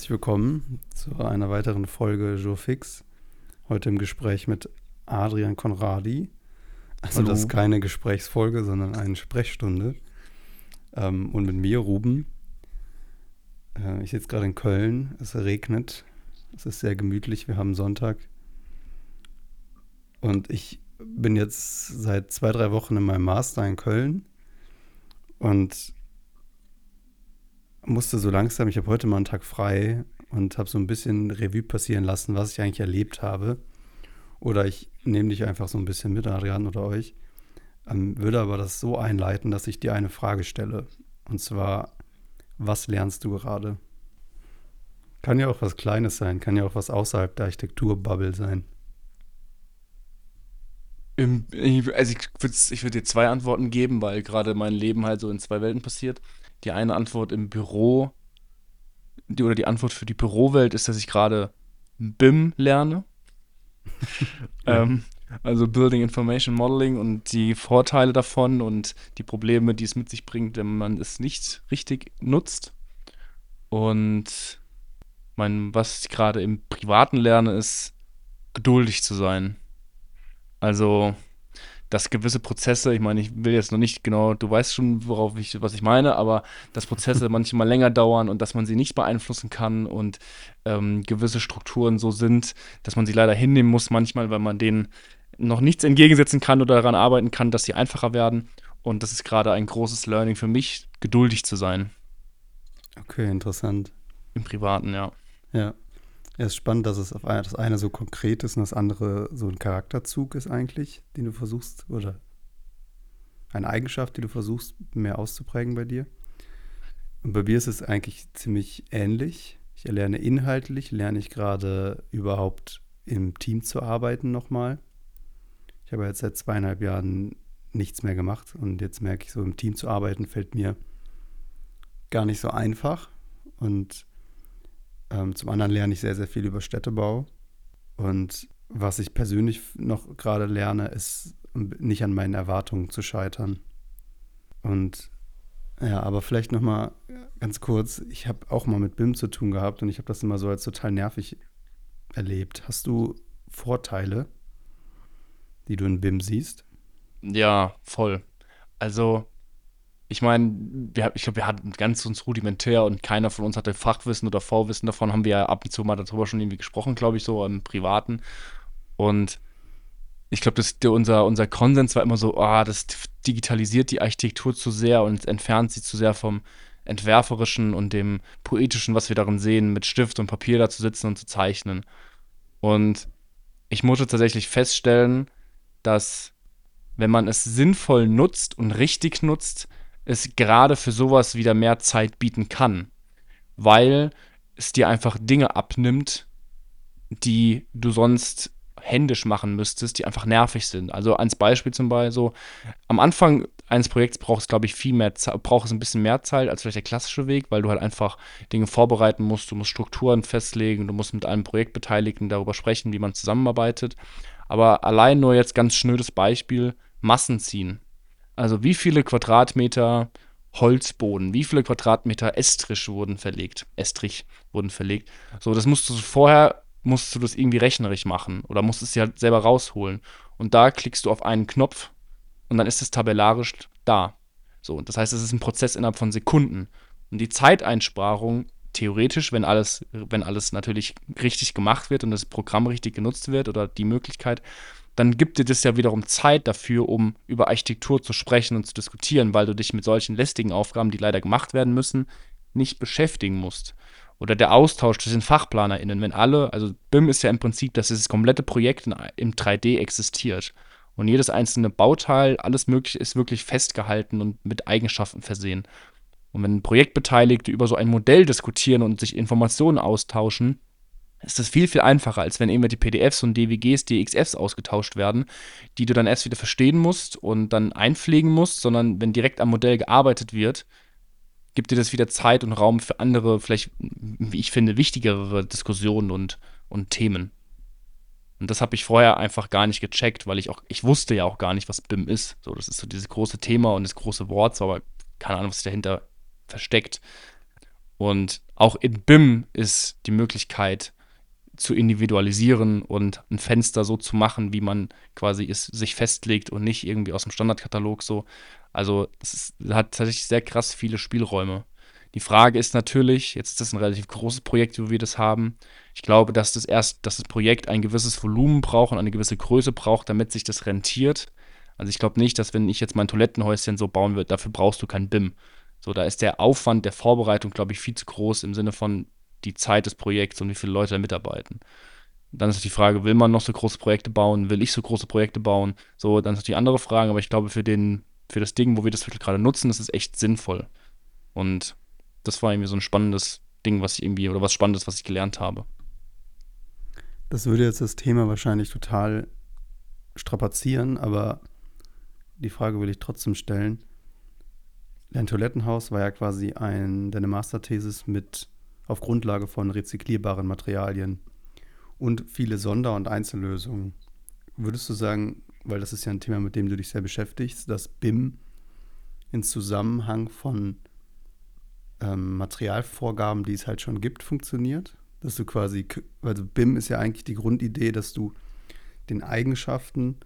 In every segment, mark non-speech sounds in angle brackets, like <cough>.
herzlich willkommen zu einer weiteren Folge Joe Fix. Heute im Gespräch mit Adrian Konradi. Also Hallo. das ist keine Gesprächsfolge, sondern eine Sprechstunde. Ähm, und mit mir, Ruben. Äh, ich sitze gerade in Köln. Es regnet. Es ist sehr gemütlich. Wir haben Sonntag. Und ich bin jetzt seit zwei, drei Wochen in meinem Master in Köln. Und musste so langsam, ich habe heute mal einen Tag frei und habe so ein bisschen Revue passieren lassen, was ich eigentlich erlebt habe. Oder ich nehme dich einfach so ein bisschen mit, Adrian oder euch. Ähm, würde aber das so einleiten, dass ich dir eine Frage stelle. Und zwar, was lernst du gerade? Kann ja auch was Kleines sein, kann ja auch was außerhalb der Architekturbubble sein. Ich- also ich würde ich würd dir zwei Antworten geben, weil gerade mein Leben halt so in zwei Welten passiert. Die eine Antwort im Büro, die, oder die Antwort für die Bürowelt ist, dass ich gerade BIM lerne. <laughs> Ähm, also Building Information Modeling und die Vorteile davon und die Probleme, die es mit sich bringt, wenn man es nicht richtig nutzt. Und mein, was ich gerade im Privaten lerne, ist geduldig zu sein. Also, dass gewisse Prozesse, ich meine, ich will jetzt noch nicht genau, du weißt schon, worauf ich, was ich meine, aber dass Prozesse <laughs> manchmal länger dauern und dass man sie nicht beeinflussen kann und ähm, gewisse Strukturen so sind, dass man sie leider hinnehmen muss, manchmal, weil man denen noch nichts entgegensetzen kann oder daran arbeiten kann, dass sie einfacher werden. Und das ist gerade ein großes Learning für mich, geduldig zu sein Okay, interessant. im Privaten, ja. Ja. Ja, ist spannend, dass es auf eine, das eine so konkret ist und das andere so ein Charakterzug ist eigentlich, den du versuchst, oder eine Eigenschaft, die du versuchst, mehr auszuprägen bei dir. Und bei mir ist es eigentlich ziemlich ähnlich. Ich lerne inhaltlich, lerne ich gerade überhaupt im Team zu arbeiten nochmal. Ich habe jetzt seit zweieinhalb Jahren nichts mehr gemacht und jetzt merke ich so, im Team zu arbeiten fällt mir gar nicht so einfach. Und ähm, zum anderen lerne ich sehr, sehr viel über Städtebau. Und was ich persönlich noch gerade lerne, ist nicht an meinen Erwartungen zu scheitern. Und ja, aber vielleicht noch mal ganz kurz, ich habe auch mal mit BIM zu tun gehabt und ich habe das immer so als total nervig erlebt. Hast du Vorteile, die du in BIM siehst? Ja, voll. Also, ich meine, ich glaube, wir hatten ganz uns rudimentär und keiner von uns hatte Fachwissen oder Vorwissen davon, haben wir ja ab und zu mal darüber schon irgendwie gesprochen, glaube ich, so im Privaten. Und ich glaube, unser, unser Konsens war immer so, ah, das digitalisiert die Architektur zu sehr und entfernt sie zu sehr vom Entwerferischen und dem Poetischen, was wir darin sehen, mit Stift und Papier da zu sitzen und zu zeichnen. Und ich musste tatsächlich feststellen, dass wenn man es sinnvoll nutzt und richtig nutzt, es gerade für sowas wieder mehr Zeit bieten kann, weil es dir einfach Dinge abnimmt, die du sonst händisch machen müsstest, die einfach nervig sind. Also als Beispiel zum Beispiel so, am Anfang eines Projekts braucht es, glaube ich, viel mehr Zeit, braucht es ein bisschen mehr Zeit als vielleicht der klassische Weg, weil du halt einfach Dinge vorbereiten musst, du musst Strukturen festlegen, du musst mit einem Projektbeteiligten darüber sprechen, wie man zusammenarbeitet. Aber allein nur jetzt ganz schnödes Beispiel, Massen ziehen. Also wie viele Quadratmeter Holzboden, wie viele Quadratmeter Estrich wurden verlegt, Estrich wurden verlegt. So, das musst du vorher, musst du das irgendwie rechnerisch machen oder musst es dir halt selber rausholen. Und da klickst du auf einen Knopf und dann ist es tabellarisch da. So, das heißt, es ist ein Prozess innerhalb von Sekunden. Und die Zeiteinsparung, theoretisch, wenn alles, wenn alles natürlich richtig gemacht wird und das Programm richtig genutzt wird oder die Möglichkeit, dann gibt dir das ja wiederum Zeit dafür, um über Architektur zu sprechen und zu diskutieren, weil du dich mit solchen lästigen Aufgaben, die leider gemacht werden müssen, nicht beschäftigen musst. Oder der Austausch zwischen FachplanerInnen, wenn alle, also BIM ist ja im Prinzip, dass dieses komplette Projekt in, im 3D existiert. Und jedes einzelne Bauteil, alles Mögliche ist wirklich festgehalten und mit Eigenschaften versehen. Und wenn Projektbeteiligte über so ein Modell diskutieren und sich Informationen austauschen, ist das viel, viel einfacher, als wenn irgendwelche PDFs und DWGs, DXFs ausgetauscht werden, die du dann erst wieder verstehen musst und dann einpflegen musst, sondern wenn direkt am Modell gearbeitet wird, gibt dir das wieder Zeit und Raum für andere, vielleicht, wie ich finde, wichtigere Diskussionen und, und Themen. Und das habe ich vorher einfach gar nicht gecheckt, weil ich auch, ich wusste ja auch gar nicht, was BIM ist. So, das ist so dieses große Thema und das große Wort, so, aber keine Ahnung, was sich dahinter versteckt. Und auch in BIM ist die Möglichkeit zu individualisieren und ein Fenster so zu machen, wie man quasi es sich festlegt und nicht irgendwie aus dem Standardkatalog so. Also es hat tatsächlich sehr krass viele Spielräume. Die Frage ist natürlich, jetzt ist das ein relativ großes Projekt, wo wir das haben. Ich glaube, dass das erst, dass das Projekt ein gewisses Volumen braucht und eine gewisse Größe braucht, damit sich das rentiert. Also ich glaube nicht, dass wenn ich jetzt mein Toilettenhäuschen so bauen würde, dafür brauchst du kein BIM. So, da ist der Aufwand der Vorbereitung, glaube ich, viel zu groß im Sinne von die Zeit des Projekts und wie viele Leute da mitarbeiten. Dann ist die Frage, will man noch so große Projekte bauen? Will ich so große Projekte bauen? So, dann ist die andere Frage, aber ich glaube, für, den, für das Ding, wo wir das Viertel gerade nutzen, ist es echt sinnvoll. Und das war irgendwie so ein spannendes Ding, was ich irgendwie, oder was Spannendes, was ich gelernt habe. Das würde jetzt das Thema wahrscheinlich total strapazieren, aber die Frage will ich trotzdem stellen. Dein Toilettenhaus war ja quasi ein, deine Masterthesis mit auf Grundlage von rezyklierbaren Materialien und viele Sonder- und Einzellösungen. Würdest du sagen, weil das ist ja ein Thema, mit dem du dich sehr beschäftigst, dass BIM in Zusammenhang von ähm, Materialvorgaben, die es halt schon gibt, funktioniert? Dass du quasi, also BIM ist ja eigentlich die Grundidee, dass du den Eigenschaften,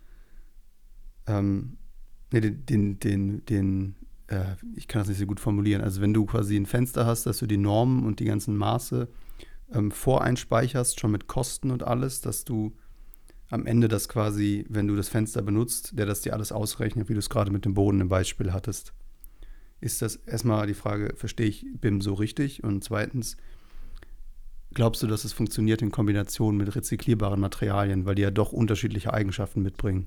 ähm, nee, den, den, den, den äh, ich kann das nicht so gut formulieren. Also wenn du quasi ein Fenster hast, dass du die Normen und die ganzen Maße ähm, voreinspeicherst, schon mit Kosten und alles, dass du am Ende das quasi, wenn du das Fenster benutzt, der das dir alles ausrechnet, wie du es gerade mit dem Boden im Beispiel hattest. Ist das erstmal die Frage, verstehe ich BIM so richtig? Und zweitens, glaubst du, dass es funktioniert in Kombination mit rezyklierbaren Materialien, weil die ja doch unterschiedliche Eigenschaften mitbringen?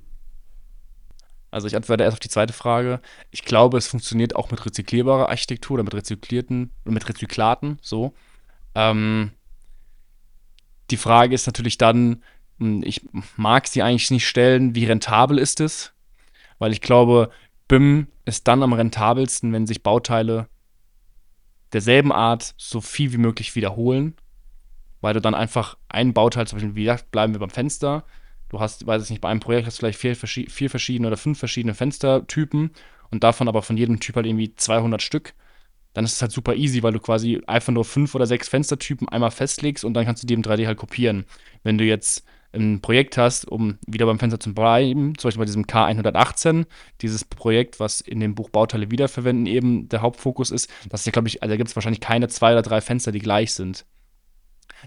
Also ich antworte erst auf die zweite Frage. Ich glaube, es funktioniert auch mit rezyklierbarer Architektur oder mit rezyklierten, mit Rezyklaten, so. Ähm, die Frage ist natürlich dann, hm, ich mag sie eigentlich nicht stellen, wie rentabel ist es? Weil ich glaube, BIM ist dann am rentabelsten, wenn sich Bauteile derselben Art so viel wie möglich wiederholen, weil du dann einfach ein Bauteil, zum Beispiel, wie gesagt, bleiben wir beim Fenster, du hast, weiß ich nicht, bei einem Projekt hast du vielleicht vier, vier verschiedene oder fünf verschiedene Fenstertypen und davon aber von jedem Typ halt irgendwie 200 Stück. Dann ist es halt super easy, weil du quasi einfach nur fünf oder sechs Fenstertypen einmal festlegst und dann kannst du die im 3D halt kopieren. Wenn du jetzt ein Projekt hast, um wieder beim Fenster zu bleiben, zum Beispiel bei diesem K118, dieses Projekt, was in dem Buch Bauteile wiederverwenden eben der Hauptfokus ist, das ist ja, glaube ich, also da gibt es wahrscheinlich keine zwei oder drei Fenster, die gleich sind.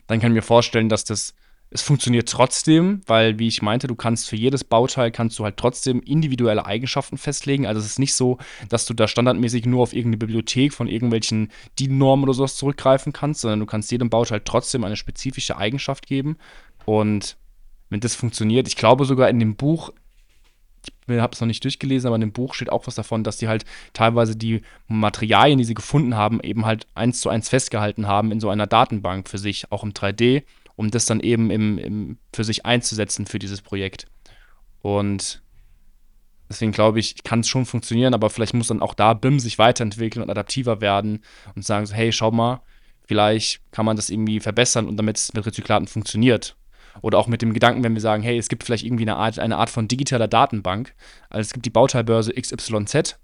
Dann kann ich mir vorstellen, dass das es funktioniert trotzdem, weil, wie ich meinte, du kannst für jedes Bauteil kannst du halt trotzdem individuelle Eigenschaften festlegen. Also es ist nicht so, dass du da standardmäßig nur auf irgendeine Bibliothek von irgendwelchen DIN-Normen oder sowas zurückgreifen kannst, sondern du kannst jedem Bauteil trotzdem eine spezifische Eigenschaft geben. Und wenn das funktioniert, ich glaube sogar in dem Buch, ich habe es noch nicht durchgelesen, aber in dem Buch steht auch was davon, dass die halt teilweise die Materialien, die sie gefunden haben, eben halt eins zu eins festgehalten haben in so einer Datenbank für sich, auch im 3D, um das dann eben im, im, für sich einzusetzen für dieses Projekt. Und deswegen glaube ich, kann es schon funktionieren, aber vielleicht muss dann auch da BIM sich weiterentwickeln und adaptiver werden und sagen so, hey, schau mal, vielleicht kann man das irgendwie verbessern und damit es mit Rezyklaten funktioniert. Oder auch mit dem Gedanken, wenn wir sagen, hey, es gibt vielleicht irgendwie eine Art, eine Art von digitaler Datenbank. Also es gibt die Bauteilbörse XYZ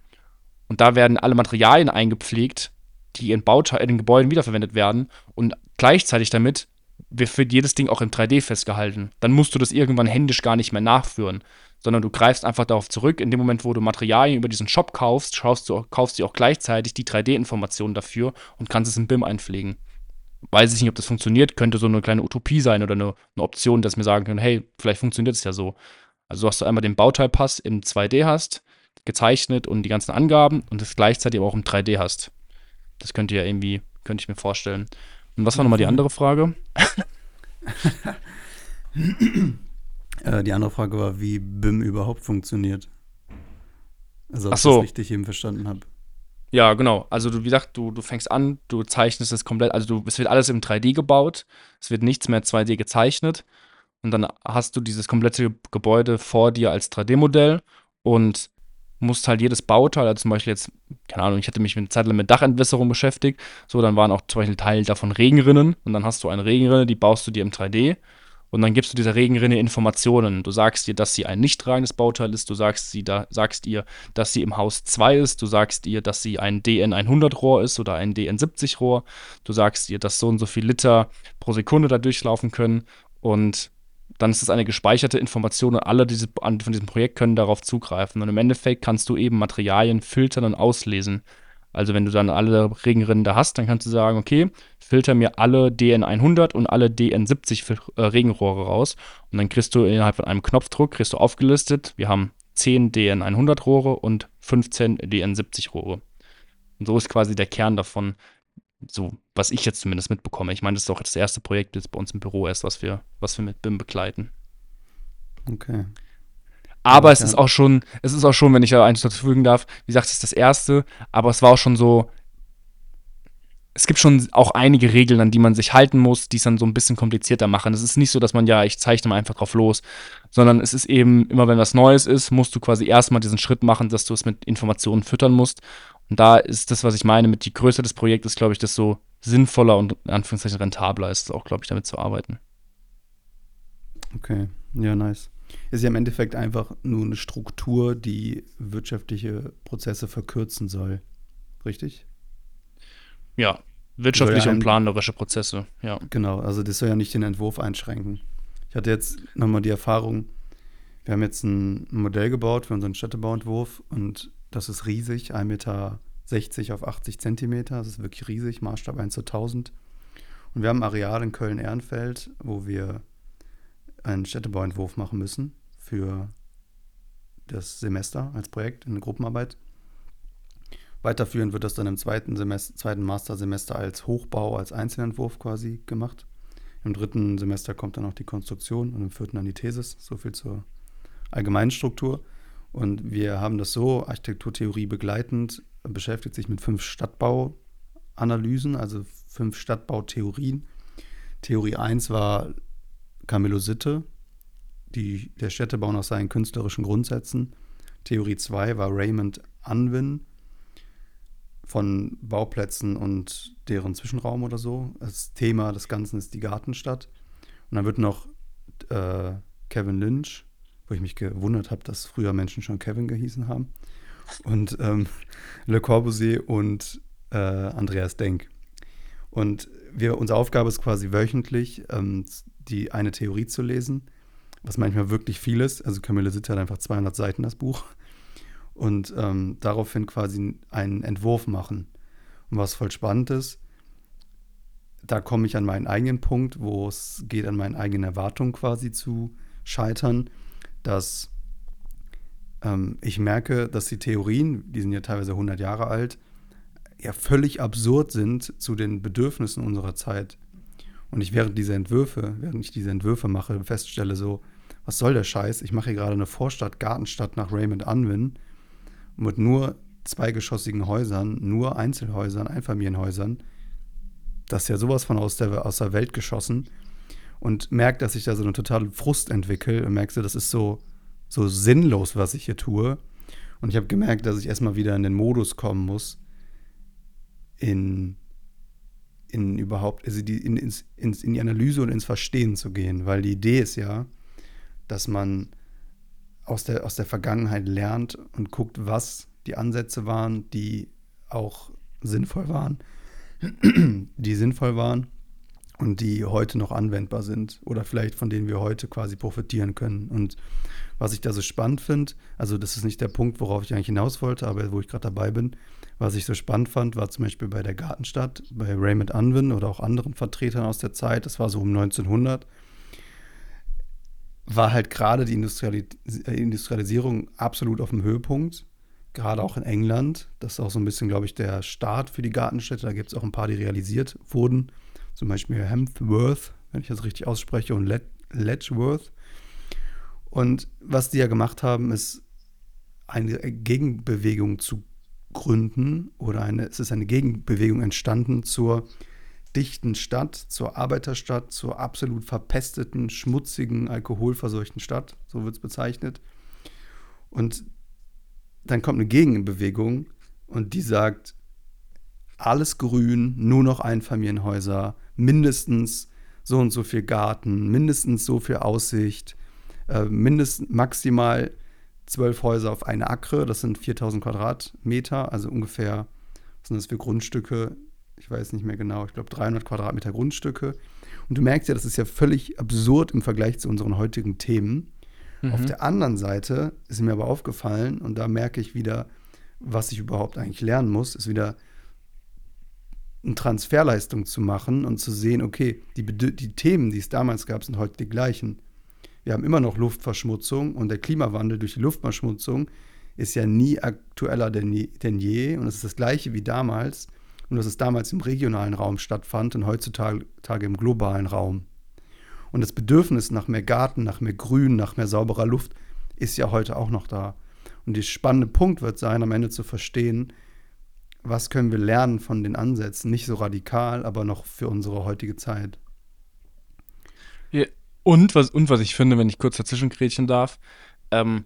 und da werden alle Materialien eingepflegt, die in, Bauteil, in den Gebäuden wiederverwendet werden und gleichzeitig damit wird jedes Ding auch im 3D festgehalten. Dann musst du das irgendwann händisch gar nicht mehr nachführen, sondern du greifst einfach darauf zurück. In dem Moment, wo du Materialien über diesen Shop kaufst, schaust du, kaufst du auch gleichzeitig die 3D-Informationen dafür und kannst es im BIM einpflegen weiß ich nicht, ob das funktioniert, könnte so eine kleine Utopie sein oder eine, eine Option, dass mir sagen können, hey, vielleicht funktioniert es ja so. Also, dass du einmal den Bauteilpass im 2D hast, gezeichnet und die ganzen Angaben und das gleichzeitig aber auch im 3D hast. Das könnte ja irgendwie, könnte ich mir vorstellen. Und was war nochmal die andere Frage? <laughs> äh, die andere Frage war, wie BIM überhaupt funktioniert. Also, ob so. ich das richtig eben verstanden habe. Ja, genau. Also du, wie gesagt, du, du fängst an, du zeichnest es komplett, also du, es wird alles im 3D gebaut, es wird nichts mehr 2D gezeichnet und dann hast du dieses komplette Gebäude vor dir als 3D-Modell und musst halt jedes Bauteil, also zum Beispiel jetzt, keine Ahnung, ich hatte mich mit Zeit mit Dachentwässerung beschäftigt, so, dann waren auch zum Beispiel Teile davon Regenrinnen und dann hast du eine Regenrinne, die baust du dir im 3D Und dann gibst du dieser Regenrinne Informationen. Du sagst ihr, dass sie ein nicht tragendes Bauteil ist. Du sagst, sie da, sagst ihr, dass sie im Haus 2 ist. Du sagst ihr, dass sie ein DN100-Rohr ist oder ein DN70-Rohr. Du sagst ihr, dass so und so viel Liter pro Sekunde da durchlaufen können. Und dann ist es eine gespeicherte Information und alle diese, von diesem Projekt können darauf zugreifen. Und im Endeffekt kannst du eben Materialien filtern und auslesen. Also wenn du dann alle Regenrinnen da hast, dann kannst du sagen, okay, filter mir alle DN100 und alle DN70 äh, Regenrohre raus. Und dann kriegst du innerhalb von einem Knopfdruck, kriegst du aufgelistet, wir haben 10 DN100 Rohre und 15 DN70 Rohre. Und so ist quasi der Kern davon, so was ich jetzt zumindest mitbekomme. Ich meine, das ist auch das erste Projekt jetzt bei uns im Büro erst, was wir, was wir mit BIM begleiten. Okay. Aber es ist auch schon, es ist auch schon, wenn ich da eins dazu fügen darf, wie gesagt, es ist das erste, aber es war auch schon so, es gibt schon auch einige Regeln, an die man sich halten muss, die es dann so ein bisschen komplizierter machen. Es ist nicht so, dass man ja, ich zeichne mal einfach drauf los, sondern es ist eben, immer wenn was Neues ist, musst du quasi erstmal diesen Schritt machen, dass du es mit Informationen füttern musst. Und da ist das, was ich meine, mit die Größe des Projektes, glaube ich, desto sinnvoller und in Anführungszeichen rentabler ist es auch, glaube ich, damit zu arbeiten. Okay, ja, nice ist ja im Endeffekt einfach nur eine Struktur, die wirtschaftliche Prozesse verkürzen soll. Richtig? Ja, wirtschaftliche ja und planerische Prozesse, ja. Genau, also das soll ja nicht den Entwurf einschränken. Ich hatte jetzt nochmal die Erfahrung, wir haben jetzt ein Modell gebaut für unseren Städtebauentwurf und das ist riesig, 1,60 Meter auf 80 Zentimeter, das ist wirklich riesig, Maßstab 1 zu 1000. Und wir haben ein Areal in Köln-Ehrenfeld, wo wir einen Städtebauentwurf machen müssen für das Semester als Projekt in der Gruppenarbeit. Weiterführend wird das dann im zweiten, Semester, zweiten Mastersemester als Hochbau, als Einzelentwurf quasi gemacht. Im dritten Semester kommt dann noch die Konstruktion und im vierten dann die Thesis. So viel zur allgemeinen Struktur. Und wir haben das so, Architekturtheorie begleitend, beschäftigt sich mit fünf Stadtbauanalysen, also fünf Stadtbautheorien. Theorie 1 war Camillo Sitte, die, der Städtebau nach seinen künstlerischen Grundsätzen. Theorie 2 war Raymond Unwin von Bauplätzen und deren Zwischenraum oder so. Das Thema des Ganzen ist die Gartenstadt. Und dann wird noch äh, Kevin Lynch, wo ich mich gewundert habe, dass früher Menschen schon Kevin gehießen haben. Und ähm, Le Corbusier und äh, Andreas Denk. Und wir, unsere Aufgabe ist quasi wöchentlich ähm, die eine Theorie zu lesen, was manchmal wirklich viel ist. Also Camille Sitte hat einfach 200 Seiten das Buch und ähm, daraufhin quasi einen Entwurf machen. Und was voll spannend ist, da komme ich an meinen eigenen Punkt, wo es geht, an meinen eigenen Erwartungen quasi zu scheitern, dass ähm, ich merke, dass die Theorien, die sind ja teilweise 100 Jahre alt, ja völlig absurd sind zu den Bedürfnissen unserer Zeit. Und ich während dieser Entwürfe, während ich diese Entwürfe mache, feststelle so, was soll der Scheiß? Ich mache hier gerade eine Vorstadt, Gartenstadt nach Raymond Unwin mit nur zweigeschossigen Häusern, nur Einzelhäusern, Einfamilienhäusern. Das ist ja sowas von aus der, aus der Welt geschossen. Und merke, dass ich da so eine totale Frust entwickle und merkst das ist so, so sinnlos, was ich hier tue. Und ich habe gemerkt, dass ich erstmal wieder in den Modus kommen muss, in in überhaupt, also die, in, ins, ins, in die Analyse und ins Verstehen zu gehen, weil die Idee ist ja, dass man aus der, aus der Vergangenheit lernt und guckt, was die Ansätze waren, die auch sinnvoll waren, <clears throat> die sinnvoll waren und die heute noch anwendbar sind oder vielleicht von denen wir heute quasi profitieren können. Und was ich da so spannend finde, also das ist nicht der Punkt, worauf ich eigentlich hinaus wollte, aber wo ich gerade dabei bin, was ich so spannend fand, war zum Beispiel bei der Gartenstadt, bei Raymond Unwin oder auch anderen Vertretern aus der Zeit, das war so um 1900, war halt gerade die Industrialis Industrialisierung absolut auf dem Höhepunkt, gerade auch in England. Das ist auch so ein bisschen, glaube ich, der Start für die Gartenstädte. Da gibt es auch ein paar, die realisiert wurden, zum Beispiel Hemsworth, wenn ich das richtig ausspreche, und Letchworth. Und was die ja gemacht haben, ist eine Gegenbewegung zu gründen oder eine, es ist eine Gegenbewegung entstanden zur dichten Stadt, zur Arbeiterstadt, zur absolut verpesteten, schmutzigen, alkoholverseuchten Stadt, so wird es bezeichnet. Und dann kommt eine Gegenbewegung und die sagt, alles grün, nur noch Einfamilienhäuser, mindestens so und so viel Garten, mindestens so viel Aussicht, äh, mindestens maximal zwölf Häuser auf eine Akre, das sind 4000 Quadratmeter, also ungefähr, was sind das für Grundstücke? Ich weiß nicht mehr genau, ich glaube 300 Quadratmeter Grundstücke. Und du merkst ja, das ist ja völlig absurd im Vergleich zu unseren heutigen Themen. Mhm. Auf der anderen Seite ist mir aber aufgefallen, und da merke ich wieder, was ich überhaupt eigentlich lernen muss, ist wieder eine Transferleistung zu machen und zu sehen, okay, die, die Themen, die es damals gab, sind heute die gleichen. Wir haben immer noch Luftverschmutzung und der Klimawandel durch die Luftverschmutzung ist ja nie aktueller denn je, denn je. Und es ist das gleiche wie damals. Und dass es damals im regionalen Raum stattfand und heutzutage im globalen Raum. Und das Bedürfnis nach mehr Garten, nach mehr Grün, nach mehr sauberer Luft ist ja heute auch noch da. Und der spannende Punkt wird sein, am Ende zu verstehen, was können wir lernen von den Ansätzen? Nicht so radikal, aber noch für unsere heutige Zeit. Ja, und, was, und was ich finde, wenn ich kurz dazwischen grätschen darf, ähm,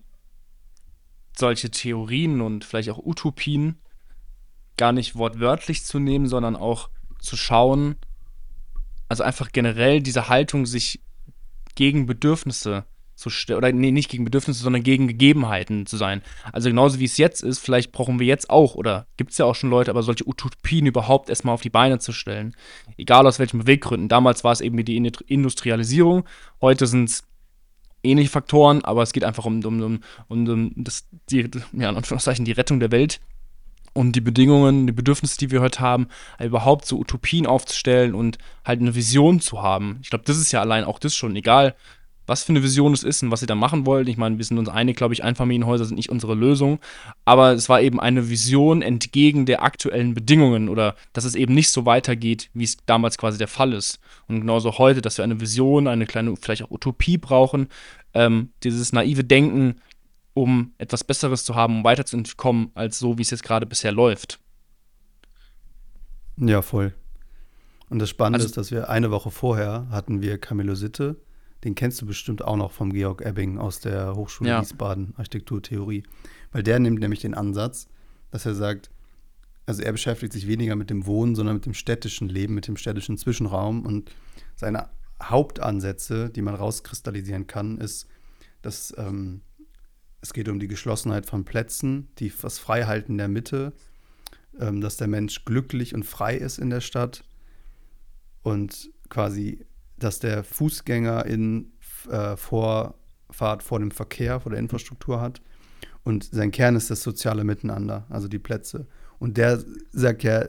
solche Theorien und vielleicht auch Utopien gar nicht wortwörtlich zu nehmen, sondern auch zu schauen, also einfach generell diese Haltung, sich gegen Bedürfnisse zu stellen, oder nee, nicht gegen Bedürfnisse, sondern gegen Gegebenheiten zu sein. Also genauso wie es jetzt ist, vielleicht brauchen wir jetzt auch, oder gibt es ja auch schon Leute, aber solche Utopien überhaupt erstmal auf die Beine zu stellen. Egal aus welchen Beweggründen. Damals war es eben die Industrialisierung, heute sind es ähnliche Faktoren, aber es geht einfach um, um, um, um das, die, ja, in Anführungszeichen, die Rettung der Welt und die Bedingungen, die Bedürfnisse, die wir heute haben, überhaupt so Utopien aufzustellen und halt eine Vision zu haben. Ich glaube, das ist ja allein auch das schon, egal was für eine Vision es ist und was sie da machen wollen. Ich meine, wir sind uns einig, glaube ich, Einfamilienhäuser sind nicht unsere Lösung, aber es war eben eine Vision entgegen der aktuellen Bedingungen oder dass es eben nicht so weitergeht, wie es damals quasi der Fall ist. Und genauso heute, dass wir eine Vision, eine kleine, vielleicht auch Utopie brauchen, ähm, dieses naive Denken, um etwas Besseres zu haben, um weiterzukommen, als so, wie es jetzt gerade bisher läuft. Ja, voll. Und das Spannende also, ist, dass wir eine Woche vorher hatten wir Camillo Sitte, den kennst du bestimmt auch noch vom Georg Ebbing aus der Hochschule ja. Wiesbaden, Architekturtheorie. Weil der nimmt nämlich den Ansatz, dass er sagt, also er beschäftigt sich weniger mit dem Wohnen, sondern mit dem städtischen Leben, mit dem städtischen Zwischenraum. Und seine Hauptansätze, die man rauskristallisieren kann, ist, dass ähm, es geht um die Geschlossenheit von Plätzen, die, das Freihalten der Mitte, ähm, dass der Mensch glücklich und frei ist in der Stadt und quasi, dass der Fußgänger in äh, Vorfahrt vor dem Verkehr, vor der Infrastruktur hat. Und sein Kern ist das soziale Miteinander, also die Plätze. Und der sagt ja,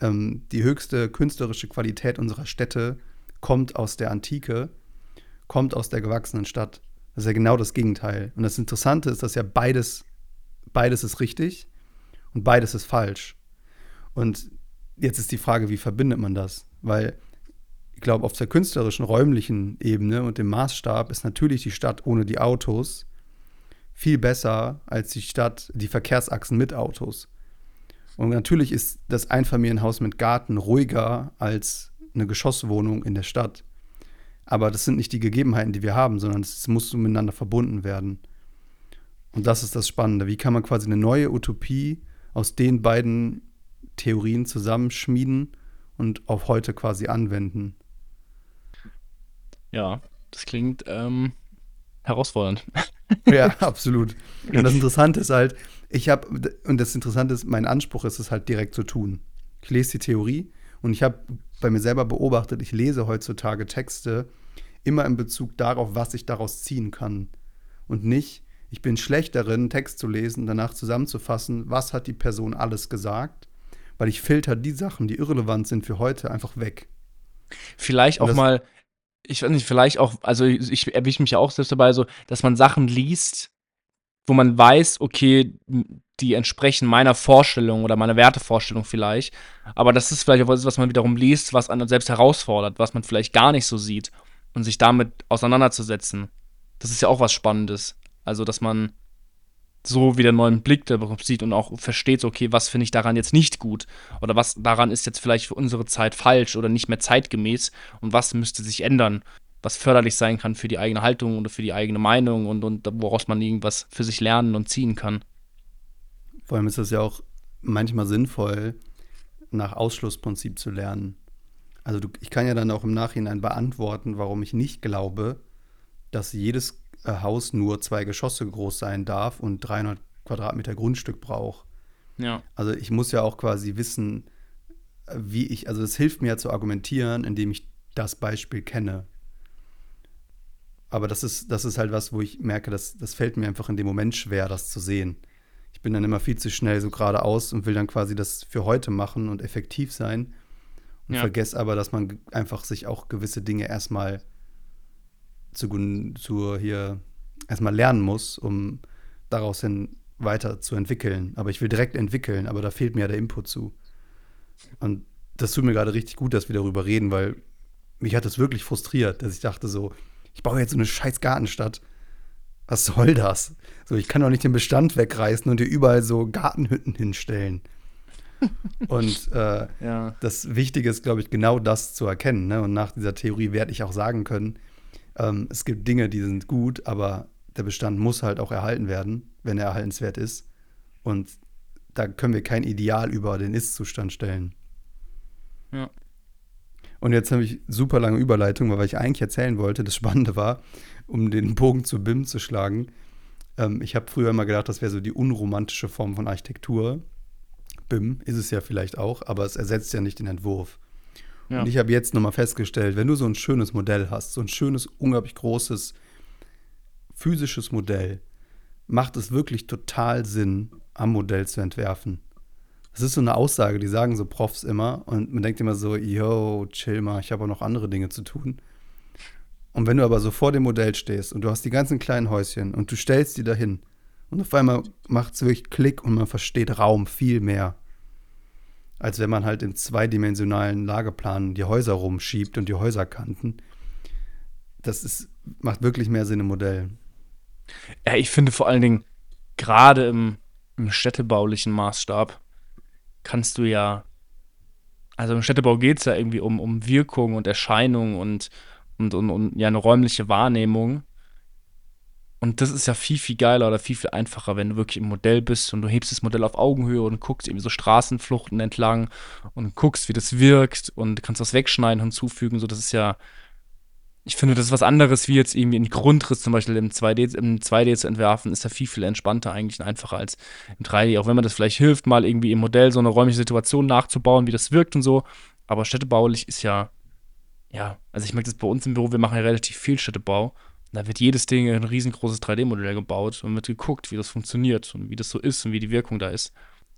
ähm, die höchste künstlerische Qualität unserer Städte kommt aus der Antike, kommt aus der gewachsenen Stadt. Das ist ja genau das Gegenteil. Und das Interessante ist, dass ja beides, beides ist richtig und beides ist falsch. Und jetzt ist die Frage, wie verbindet man das? Weil ich glaube, auf der künstlerischen, räumlichen Ebene und dem Maßstab ist natürlich die Stadt ohne die Autos viel besser als die Stadt, die Verkehrsachsen mit Autos. Und natürlich ist das Einfamilienhaus mit Garten ruhiger als eine Geschosswohnung in der Stadt. Aber das sind nicht die Gegebenheiten, die wir haben, sondern es muss miteinander verbunden werden. Und das ist das Spannende. Wie kann man quasi eine neue Utopie aus den beiden Theorien zusammenschmieden und auf heute quasi anwenden? Ja, das klingt ähm, herausfordernd. <laughs> ja, <laughs> absolut. Und das Interessante ist halt, ich habe, und das Interessante ist, mein Anspruch ist es halt direkt zu tun. Ich lese die Theorie und ich habe bei mir selber beobachtet, ich lese heutzutage Texte immer in Bezug darauf, was ich daraus ziehen kann. Und nicht, ich bin schlecht darin, Text zu lesen, danach zusammenzufassen, was hat die Person alles gesagt, weil ich filter die Sachen, die irrelevant sind für heute, einfach weg. Vielleicht auch mal, ich weiß nicht, vielleicht auch, also ich, erwische mich ja auch selbst dabei, so, dass man Sachen liest, wo man weiß, okay, die entsprechen meiner Vorstellung oder meiner Wertevorstellung vielleicht. Aber das ist vielleicht auch was, was man wiederum liest, was einen selbst herausfordert, was man vielleicht gar nicht so sieht und sich damit auseinanderzusetzen. Das ist ja auch was Spannendes. Also, dass man so wieder einen neuen Blick darauf sieht und auch versteht, okay, was finde ich daran jetzt nicht gut oder was daran ist jetzt vielleicht für unsere Zeit falsch oder nicht mehr zeitgemäß und was müsste sich ändern, was förderlich sein kann für die eigene Haltung oder für die eigene Meinung und, und woraus man irgendwas für sich lernen und ziehen kann. Vor allem ist es ja auch manchmal sinnvoll, nach Ausschlussprinzip zu lernen. Also du, ich kann ja dann auch im Nachhinein beantworten, warum ich nicht glaube, dass jedes Haus nur zwei Geschosse groß sein darf und 300 Quadratmeter Grundstück braucht. Ja. Also ich muss ja auch quasi wissen, äh, wie ich, also es hilft mir ja zu argumentieren, indem ich das Beispiel kenne. Aber das ist, das ist halt was, wo ich merke, dass, das fällt mir einfach in dem Moment schwer, das zu sehen. Ich bin dann immer viel zu schnell so geradeaus und will dann quasi das für heute machen und effektiv sein. Und Ja. vergesse aber, dass man einfach sich auch gewisse Dinge erstmal zu, zu hier erstmal lernen muss, um daraus hin weiter zu entwickeln. Aber ich will direkt entwickeln, aber da fehlt mir ja der Input zu. Und das tut mir gerade richtig gut, dass wir darüber reden, weil mich hat das wirklich frustriert, dass ich dachte so, ich baue jetzt so eine scheiß Gartenstadt. Was soll das? So, ich kann doch nicht den Bestand wegreißen und hier überall so Gartenhütten hinstellen. <laughs> und äh, Ja. das Wichtige ist, glaube ich, genau das zu erkennen. Ne? Und nach dieser Theorie werde ich auch sagen können, ähm, es gibt Dinge, die sind gut, aber der Bestand muss halt auch erhalten werden, wenn er erhaltenswert ist. Und da können wir kein Ideal über den Ist-Zustand stellen. Ja. Und jetzt habe ich super lange Überleitung, weil ich eigentlich erzählen wollte, das Spannende war, um den Bogen zu BIM zu schlagen. Ähm, ich habe früher immer gedacht, das wäre so die unromantische Form von Architektur. BIM ist es ja vielleicht auch, aber es ersetzt ja nicht den Entwurf. Ja. Und ich habe jetzt nochmal festgestellt, wenn du so ein schönes Modell hast, so ein schönes, unglaublich großes physisches Modell, macht es wirklich total Sinn, am Modell zu entwerfen. Das ist so eine Aussage, die sagen so Profs immer und man denkt immer so, yo, chill mal, ich habe auch noch andere Dinge zu tun. Und wenn du aber so vor dem Modell stehst und du hast die ganzen kleinen Häuschen und du stellst die dahin und auf einmal macht es wirklich Klick und man versteht Raum viel mehr, als wenn man halt im zweidimensionalen Lageplan die Häuser rumschiebt und die Häuserkanten. Das ist, macht wirklich mehr Sinn im Modell. Ja, ich finde vor allen Dingen, gerade im, im städtebaulichen Maßstab, kannst du ja, also im Städtebau geht es ja irgendwie um, um Wirkung und Erscheinung und, und, und, und ja, eine räumliche Wahrnehmung. Und das ist ja viel, viel geiler oder viel, viel einfacher, wenn du wirklich im Modell bist und du hebst das Modell auf Augenhöhe und guckst irgendwie so Straßenfluchten entlang und guckst, wie das wirkt und kannst was wegschneiden, hinzufügen. So, das ist ja, ich finde, das ist was anderes, wie jetzt irgendwie einen Grundriss zum Beispiel im 2D, im 2D zu entwerfen, ist ja viel, viel entspannter eigentlich und einfacher als im 3D. Auch wenn man das vielleicht hilft, mal irgendwie im Modell so eine räumliche Situation nachzubauen, wie das wirkt und so. Aber städtebaulich ist ja, ja, also ich merke das bei uns im Büro, wir machen ja relativ viel Städtebau. Da wird jedes Ding in ein riesengroßes 3D-Modell gebaut und wird geguckt, wie das funktioniert und wie das so ist und wie die Wirkung da ist.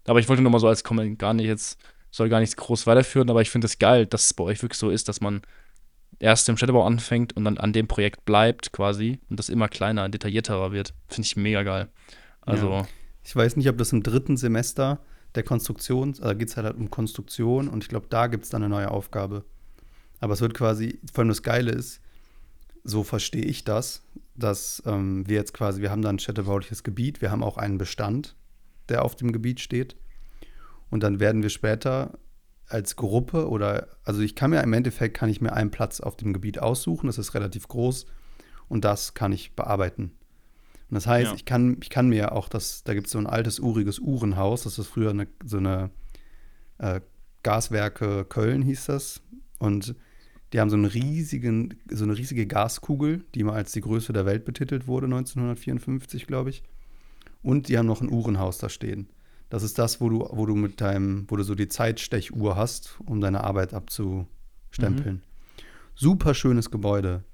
Aber ich wollte nur mal so als Comment gar nicht jetzt, soll gar nichts groß weiterführen, aber ich finde es das geil, dass es bei euch wirklich so ist, dass man erst im Städtebau anfängt und dann an dem Projekt bleibt quasi und das immer kleiner, detaillierterer wird. Finde ich mega geil. Also, Ja. Ich weiß nicht, ob das im dritten Semester der Konstruktion, also da geht es halt um Konstruktion und ich glaube, da gibt es dann eine neue Aufgabe. Aber es wird quasi, vor allem das Geile ist, so verstehe ich das, dass ähm, wir jetzt quasi, wir haben da ein städtebauliches Gebiet, wir haben auch einen Bestand, der auf dem Gebiet steht. Und dann werden wir später als Gruppe oder, also ich kann mir im Endeffekt, kann ich mir einen Platz auf dem Gebiet aussuchen, das ist relativ groß und das kann ich bearbeiten. Und das heißt, Ja. ich, kann, ich kann mir auch das, da gibt es so ein altes uriges Uhrenhaus, das ist früher eine, so eine äh, Gaswerke Köln hieß das. Und die haben so, einen riesigen, so eine riesige Gaskugel, die mal als die größte der Welt betitelt wurde, 1954, glaube ich. Und die haben noch ein Uhrenhaus da stehen. Das ist das, wo du, wo du mit deinem, wo du so die Zeitstechuhr hast, um deine Arbeit abzustempeln. Super schönes Gebäude.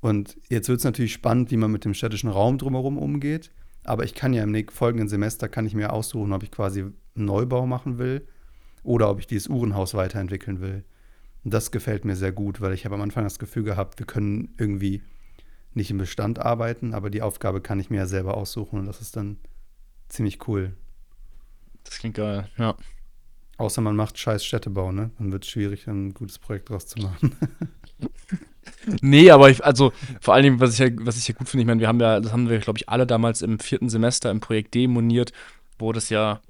Und jetzt wird es natürlich spannend, wie man mit dem städtischen Raum drumherum umgeht. Aber ich kann ja im folgenden Semester kann ich mir aussuchen, ob ich quasi einen Neubau machen will oder ob ich dieses Uhrenhaus weiterentwickeln will. Und das gefällt mir sehr gut, weil ich habe am Anfang das Gefühl gehabt, wir können irgendwie nicht im Bestand arbeiten, aber die Aufgabe kann ich mir ja selber aussuchen und das ist dann ziemlich cool. das klingt geil. Ja. Außer man macht scheiß Städtebau, ne? Dann wird es schwierig, ein gutes Projekt draus zu machen. <laughs> Nee, aber ich, also vor allen Dingen, was ich ja, was ich ja gut finde, ich meine, wir haben ja, das haben wir, glaube ich, alle damals im vierten Semester im Projekt D moniert, wo das ja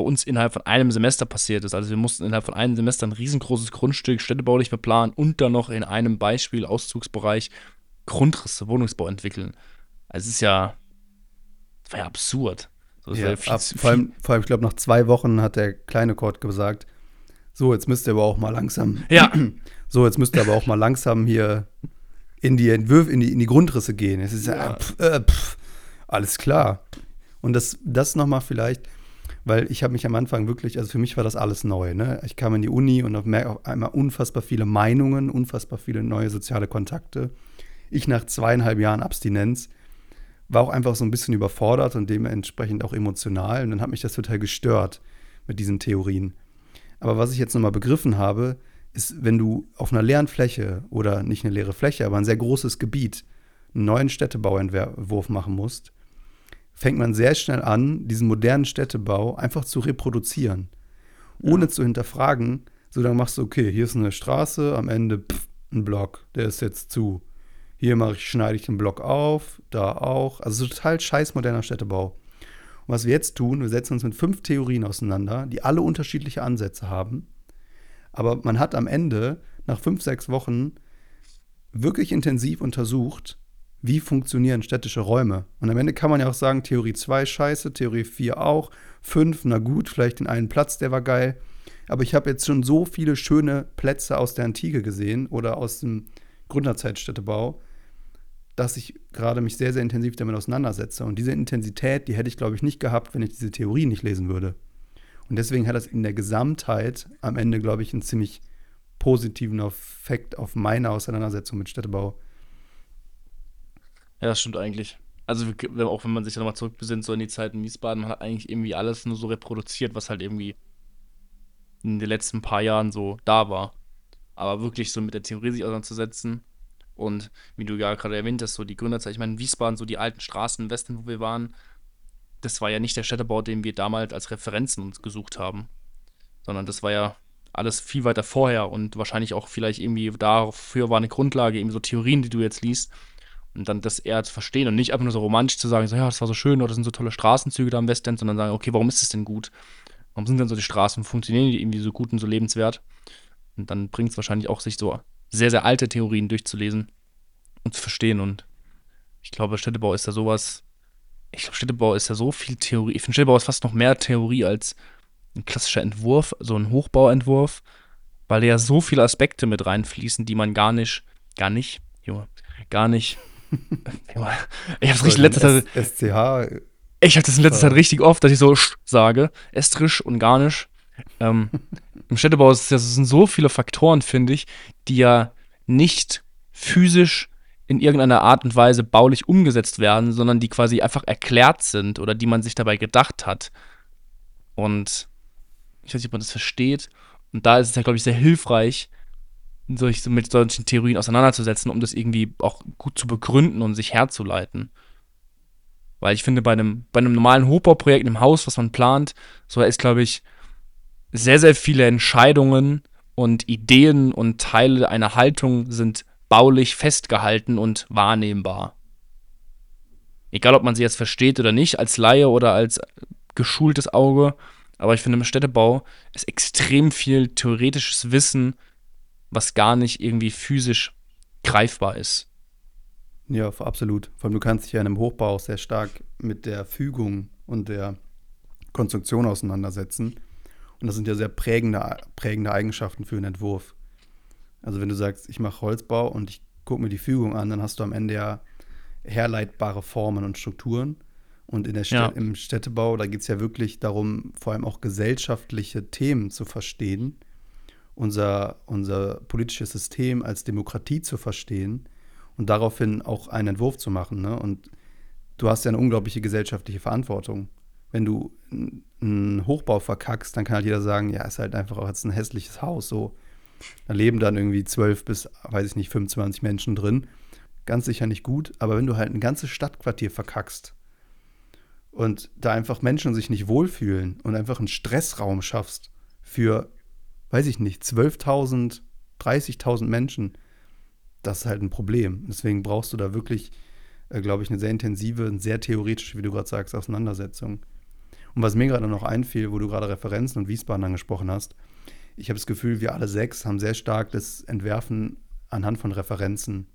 bei uns innerhalb von einem Semester passiert ist. Also wir mussten innerhalb von einem Semester ein riesengroßes Grundstück städtebaulich beplanen und dann noch in einem Beispiel, Auszugsbereich, Grundrisse, Wohnungsbau entwickeln. Also es ist ja, das war ja absurd. So, Ja, viel ab, vor, allem, vor allem, ich glaube, nach zwei Wochen hat der kleine Kurt gesagt, So, jetzt müsst ihr aber auch mal langsam. Ja. <clears throat> So, jetzt müsst ihr aber auch mal langsam hier in die Entwürfe, in die, in die Grundrisse gehen. Es ist ja, Ja. pf, äh, pf, alles klar. Und das, das nochmal vielleicht, weil ich habe mich am Anfang wirklich, also für mich war das alles neu. Ne? Ich kam in die Uni und mer- auf einmal unfassbar viele Meinungen, unfassbar viele neue soziale Kontakte. Ich nach zweieinhalb Jahren Abstinenz war auch einfach so ein bisschen überfordert und dementsprechend auch emotional. Und dann hat mich das total gestört mit diesen Theorien. Aber was ich jetzt nochmal begriffen habe, ist, wenn du auf einer leeren Fläche oder nicht eine leere Fläche, aber ein sehr großes Gebiet einen neuen Städtebauentwurf machen musst, fängt man sehr schnell an, diesen modernen Städtebau einfach zu reproduzieren, ohne zu hinterfragen. So, dann machst du, okay, hier ist eine Straße, am Ende pff, ein Block, der ist jetzt zu. Hier mache ich, schneide ich den Block auf, da auch. Also so total scheiß moderner Städtebau. Und was wir jetzt tun, wir setzen uns mit fünf Theorien auseinander, die alle unterschiedliche Ansätze haben. Aber man hat am Ende, nach fünf, sechs Wochen, wirklich intensiv untersucht, wie funktionieren städtische Räume. Und am Ende kann man ja auch sagen, Theorie 2 scheiße, Theorie 4 auch, 5, na gut, vielleicht den einen Platz, der war geil. Aber ich habe jetzt schon so viele schöne Plätze aus der Antike gesehen oder aus dem Gründerzeitstädtebau, dass ich gerade mich sehr, sehr intensiv damit auseinandersetze. Und diese Intensität, die hätte ich, glaube ich, nicht gehabt, wenn ich diese Theorie nicht lesen würde. Und deswegen hat das in der Gesamtheit am Ende, glaube ich, einen ziemlich positiven Effekt auf meine Auseinandersetzung mit Städtebau. Ja, das stimmt eigentlich. Also auch wenn man sich dann nochmal zurückbesinnt, so in die Zeit in Wiesbaden, man hat eigentlich irgendwie alles nur so reproduziert, was halt irgendwie in den letzten paar Jahren so da war. Aber wirklich so mit der Theorie sich auseinanderzusetzen und wie du ja gerade erwähnt hast, so die Gründerzeit, ich meine, Wiesbaden, so die alten Straßen im Westen, wo wir waren, das war ja nicht der Städtebau, den wir damals als Referenzen uns gesucht haben, sondern das war ja alles viel weiter vorher und wahrscheinlich auch vielleicht irgendwie dafür war eine Grundlage, eben so Theorien, die du jetzt liest, und dann das eher zu verstehen und nicht einfach nur so romantisch zu sagen, so, ja, das war so schön oder das sind so tolle Straßenzüge da am Westend, sondern sagen, okay, warum ist es denn gut? Warum sind denn so die Straßen, funktionieren die irgendwie so gut und so lebenswert? Und dann bringt es wahrscheinlich auch, sich so sehr, sehr alte Theorien durchzulesen und zu verstehen. Und ich glaube, Städtebau ist ja sowas, ich glaube, Städtebau ist ja so viel Theorie. Ich finde, Städtebau ist fast noch mehr Theorie als ein klassischer Entwurf, so ein Hochbauentwurf, weil da ja so viele Aspekte mit reinfließen, die man gar nicht, gar nicht, Junge, gar nicht. Ich hab's richtig in letzter Zeit, SCH, ich habe das in letzter. Zeit richtig oft, dass ich so sage, estrisch und garnisch. Ähm, Im Städtebau ist, das sind so viele Faktoren, finde ich, die ja nicht physisch in irgendeiner Art und Weise baulich umgesetzt werden, sondern die quasi einfach erklärt sind oder die man sich dabei gedacht hat. Und ich weiß nicht, ob man das versteht. Und da ist es ja, glaube ich, sehr hilfreich, sich mit solchen Theorien auseinanderzusetzen, um das irgendwie auch gut zu begründen und sich herzuleiten. Weil ich finde, bei einem, bei einem normalen Hochbauprojekt, einem Haus, was man plant, so ist, glaube ich, sehr, sehr viele Entscheidungen und Ideen und Teile einer Haltung sind baulich festgehalten und wahrnehmbar. Egal, ob man sie jetzt versteht oder nicht, als Laie oder als geschultes Auge. Aber ich finde, im Städtebau ist extrem viel theoretisches Wissen, was gar nicht irgendwie physisch greifbar ist. Ja, absolut. Vor allem, du kannst dich ja in einem Hochbau auch sehr stark mit der Fügung und der Konstruktion auseinandersetzen. Und das sind ja sehr prägende, prägende Eigenschaften für einen Entwurf. Also wenn du sagst, ich mache Holzbau und ich gucke mir die Fügung an, dann hast du am Ende ja herleitbare Formen und Strukturen. Und in der Städ Ja. im Städtebau, da geht es ja wirklich darum, vor allem auch gesellschaftliche Themen zu verstehen, unser, unser politisches System als Demokratie zu verstehen und daraufhin auch einen Entwurf zu machen. Ne? Und du hast ja eine unglaubliche gesellschaftliche Verantwortung. Wenn du einen Hochbau verkackst, dann kann halt jeder sagen, ja, ist halt einfach auch jetzt ein hässliches Haus. So, da leben dann irgendwie zwölf bis, weiß ich nicht, 25 Menschen drin. Ganz sicher nicht gut, aber wenn du halt ein ganzes Stadtquartier verkackst und da einfach Menschen sich nicht wohlfühlen und einfach einen Stressraum schaffst für, weiß ich nicht, 12.000, 30.000 Menschen, das ist halt ein Problem. Deswegen brauchst du da wirklich, äh, glaube ich, eine sehr intensive sehr theoretische, wie du gerade sagst, Auseinandersetzung. Und was mir gerade noch einfiel, wo du gerade Referenzen und Wiesbaden angesprochen hast, ich habe das Gefühl, wir alle sechs haben sehr stark das Entwerfen anhand von Referenzen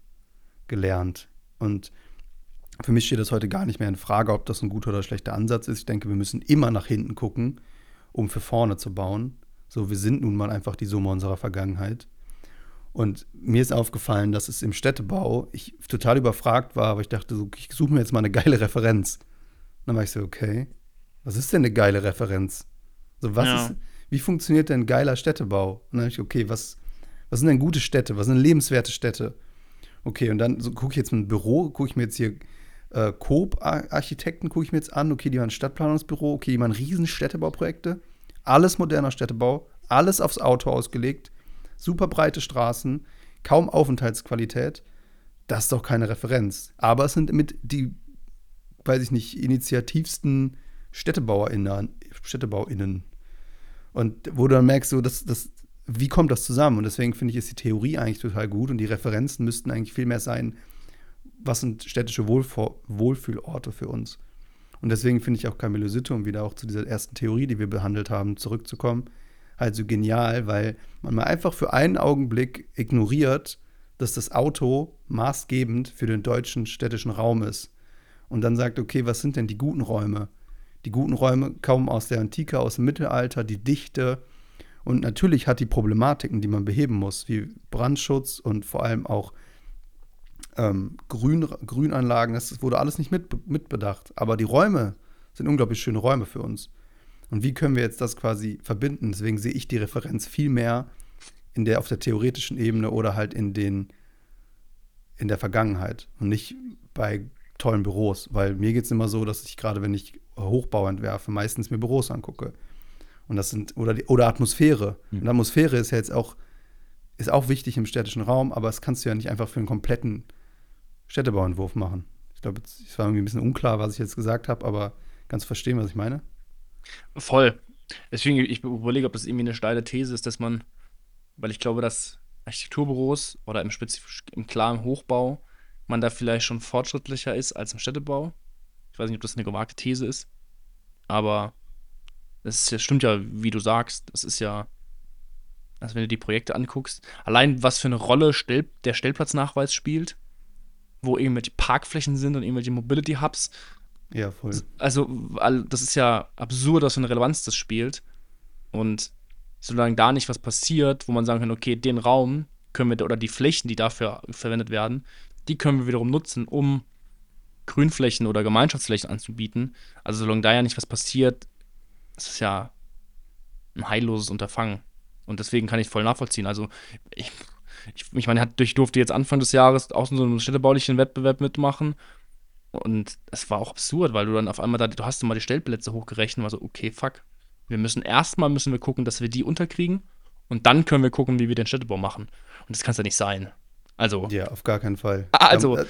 gelernt. Und für mich steht das heute gar nicht mehr in Frage, ob das ein guter oder schlechter Ansatz ist. Ich denke, wir müssen immer nach hinten gucken, um für vorne zu bauen. So, wir sind nun mal einfach die Summe unserer Vergangenheit. Und mir ist aufgefallen, dass es im Städtebau ich total überfragt war, aber ich dachte so, ich suche mir jetzt mal eine geile Referenz. Und dann war ich so, okay, was ist denn eine geile Referenz? So, was Ja. ist, wie funktioniert denn geiler Städtebau? Und dann habe ich, okay, was, was sind denn gute Städte? Was sind lebenswerte Städte? Okay, und dann so, gucke ich jetzt ein Büro, gucke ich mir jetzt hier äh, Coop-Architekten, gucke ich mir jetzt an. Okay, die machen Stadtplanungsbüro, okay, die machen riesen Städtebauprojekte. Alles moderner Städtebau, alles aufs Auto ausgelegt, super breite Straßen, kaum Aufenthaltsqualität. Das ist doch keine Referenz. Aber es sind mit die, weiß ich nicht, initiativsten StädtebauerInnen, StädtebauInnen. Und wo du dann merkst, so, das, das, wie kommt das zusammen? Und deswegen finde ich, ist die Theorie eigentlich total gut und die Referenzen müssten eigentlich viel mehr sein, was sind städtische Wohlfühlorte für uns. Und deswegen finde ich auch Camillo Sitte, um wieder auch zu dieser ersten Theorie, die wir behandelt haben, zurückzukommen, halt so genial, weil man mal einfach für einen Augenblick ignoriert, dass das Auto maßgebend für den deutschen städtischen Raum ist. Und dann sagt, okay, was sind denn die guten Räume? Die guten Räume kommen aus der Antike, aus dem Mittelalter, die Dichte. Und natürlich hat die Problematiken, die man beheben muss, wie Brandschutz und vor allem auch ähm, Grün, Grünanlagen, das wurde alles nicht mit, mitbedacht. Aber die Räume sind unglaublich schöne Räume für uns. Und wie können wir jetzt das quasi verbinden? Deswegen sehe ich die Referenz viel mehr in der, auf der theoretischen Ebene oder halt in den, in der Vergangenheit und nicht bei tollen Büros. Weil mir geht es immer so, dass ich gerade, wenn ich Hochbau entwerfe, meistens mir Büros angucke. Und das sind, oder, die, oder Atmosphäre. Mhm. Und Atmosphäre ist ja jetzt auch, ist auch wichtig im städtischen Raum, aber das kannst du ja nicht einfach für einen kompletten Städtebauentwurf machen. Ich glaube, es war irgendwie ein bisschen unklar, was ich jetzt gesagt habe, aber kannst verstehen, was ich meine? Voll. Deswegen, ich überlege, ob das irgendwie eine steile These ist, dass man, weil ich glaube, dass Architekturbüros oder im spezifisch im klaren Hochbau man da vielleicht schon fortschrittlicher ist als im Städtebau. Ich weiß nicht, ob das eine gewagte These ist, aber es ja, stimmt ja, wie du sagst. Das ist ja, also wenn du die Projekte anguckst, allein was für eine Rolle Stell, der Stellplatznachweis spielt, wo irgendwelche Parkflächen sind und irgendwelche Mobility Hubs, Ja, voll. also, das ist ja absurd, was für eine Relevanz das spielt. Und solange da nicht was passiert, wo man sagen kann, okay, den Raum können wir, oder die Flächen, die dafür verwendet werden, die können wir wiederum nutzen, um Grünflächen oder Gemeinschaftsflächen anzubieten. Also, solange da ja nicht was passiert, ist es ja ein heilloses Unterfangen. Und deswegen kann ich voll nachvollziehen. Also, ich, ich, ich meine, ich durfte jetzt Anfang des Jahres auch so einen städtebaulichen Wettbewerb mitmachen. Und es war auch absurd, weil du dann auf einmal da, du hast immer die Stellplätze hochgerechnet und war so, okay, fuck. Wir müssen erstmal müssen wir gucken, dass wir die unterkriegen und dann können wir gucken, wie wir den Städtebau machen. Und das kann es ja nicht sein. Also, Ja, auf gar keinen Fall. Ah, also, Das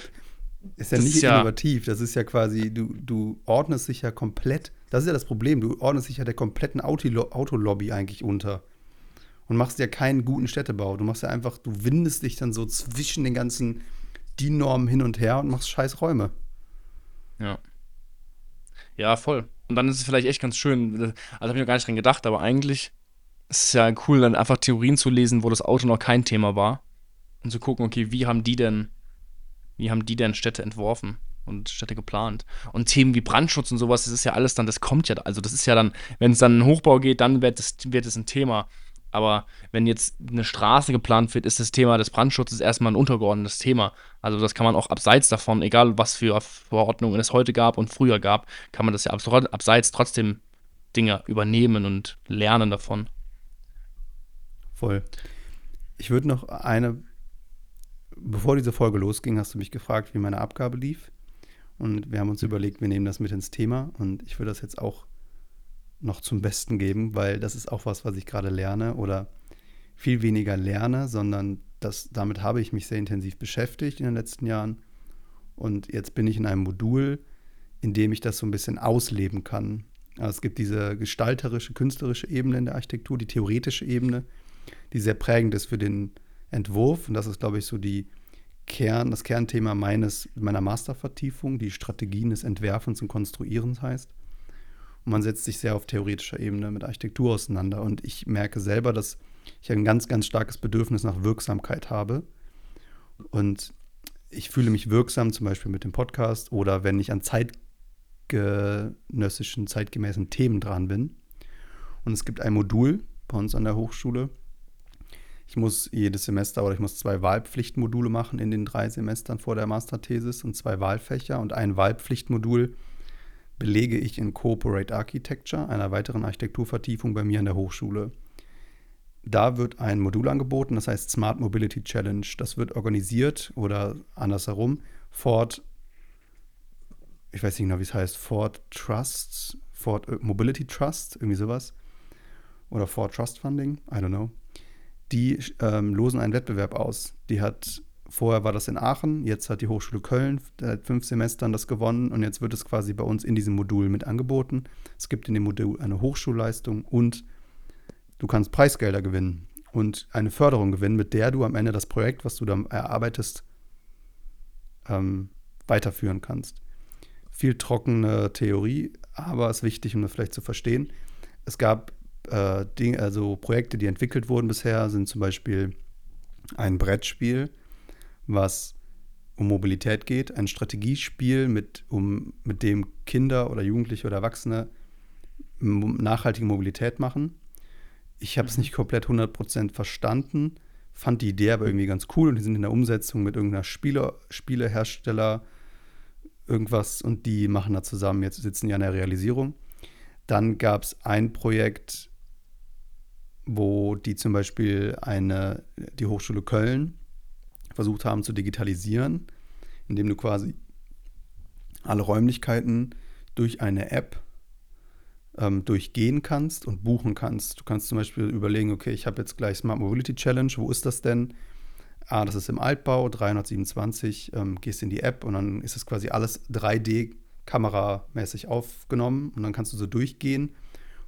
ist ja das nicht ist ja- innovativ. Das ist ja quasi, du, du ordnest dich ja komplett, das ist ja das Problem, du ordnest dich ja der kompletten Autolo Autolobby eigentlich unter. Und machst ja keinen guten Städtebau. Du machst ja einfach, du windest dich dann so zwischen den ganzen DIN-Normen hin und her und machst scheiß Räume. ja. Ja, voll. Und dann ist es vielleicht echt ganz schön, also habe ich noch gar nicht dran gedacht, aber eigentlich ist es ja cool, dann einfach Theorien zu lesen, wo das Auto noch kein Thema war. Und zu gucken, okay, wie haben die denn, wie haben die denn Städte entworfen und Städte geplant? Und Themen wie Brandschutz und sowas, das ist ja alles dann, das kommt ja, also das ist ja dann, wenn es dann in Hochbau geht, dann wird es, wird es ein Thema. Aber wenn jetzt eine Straße geplant wird, ist das Thema des Brandschutzes erstmal ein untergeordnetes Thema. Also das kann man auch abseits davon, egal was für Verordnungen es heute gab und früher gab, kann man das ja abs- abseits trotzdem Dinge übernehmen und lernen davon. Voll. Ich würde noch eine, bevor diese Folge losging, hast du mich gefragt, wie meine Abgabe lief. Und wir haben uns überlegt, wir nehmen das mit ins Thema. Und ich würde das jetzt auch noch zum Besten geben, weil das ist auch was, was ich gerade lerne oder viel weniger lerne, sondern das, damit habe ich mich sehr intensiv beschäftigt in den letzten Jahren. Und jetzt bin ich in einem Modul, in dem ich das so ein bisschen ausleben kann. Also es gibt diese gestalterische, künstlerische Ebene in der Architektur, die theoretische Ebene, die sehr prägend ist für den Entwurf. Und das ist, glaube ich, so die Kern, das Kernthema meines, meiner Mastervertiefung, die Strategien des Entwerfens und Konstruierens heißt. Und man setzt sich sehr auf theoretischer Ebene mit Architektur auseinander. Und ich merke selber, dass ich ein ganz, ganz starkes Bedürfnis nach Wirksamkeit habe. Und ich fühle mich wirksam, zum Beispiel mit dem Podcast oder wenn ich an zeitgenössischen, zeitgemäßen Themen dran bin. Und es gibt ein Modul, bei uns an der Hochschule. Ich muss jedes Semester oder ich muss zwei Wahlpflichtmodule machen in den drei Semestern vor der Masterthesis und zwei Wahlfächer. Und ein Wahlpflichtmodul belege ich in Corporate Architecture, einer weiteren Architekturvertiefung bei mir an der Hochschule. Da wird ein Modul angeboten, das heißt Smart Mobility Challenge. Das wird organisiert oder andersherum. Ford, ich weiß nicht genau, wie es heißt, Ford Trust, Ford Mobility Trust, irgendwie sowas. Oder Ford Trust Funding, I don't know die ähm, losen einen Wettbewerb aus. Die hat, vorher war das in Aachen, jetzt hat die Hochschule Köln seit fünf Semestern das gewonnen und jetzt wird es quasi bei uns in diesem Modul mit angeboten. Es gibt in dem Modul eine Hochschulleistung und du kannst Preisgelder gewinnen und eine Förderung gewinnen, mit der du am Ende das Projekt, was du da erarbeitest, ähm, weiterführen kannst. Viel trockene Theorie, aber es ist wichtig, um das vielleicht zu verstehen. Es gab äh, Ding, also Projekte, die entwickelt wurden bisher, sind zum Beispiel ein Brettspiel, was um Mobilität geht, ein Strategiespiel, mit, um, mit dem Kinder oder Jugendliche oder Erwachsene nachhaltige Mobilität machen. Ich habe es mhm. nicht komplett 100% verstanden, fand die Idee aber irgendwie ganz cool und die sind in der Umsetzung mit irgendeiner Spiele, Spielehersteller irgendwas und die machen da zusammen, jetzt sitzen die an der Realisierung. Dann gab es ein Projekt, wo die zum Beispiel eine, die Hochschule Köln versucht haben zu digitalisieren, indem du quasi alle Räumlichkeiten durch eine App ähm, durchgehen kannst und buchen kannst. Du kannst zum Beispiel überlegen, okay, ich habe jetzt gleich Smart Mobility Challenge, wo ist das denn? Ah, das ist im Altbau, 327, ähm, gehst in die App und dann ist es quasi alles 3D-kameramäßig aufgenommen und dann kannst du so durchgehen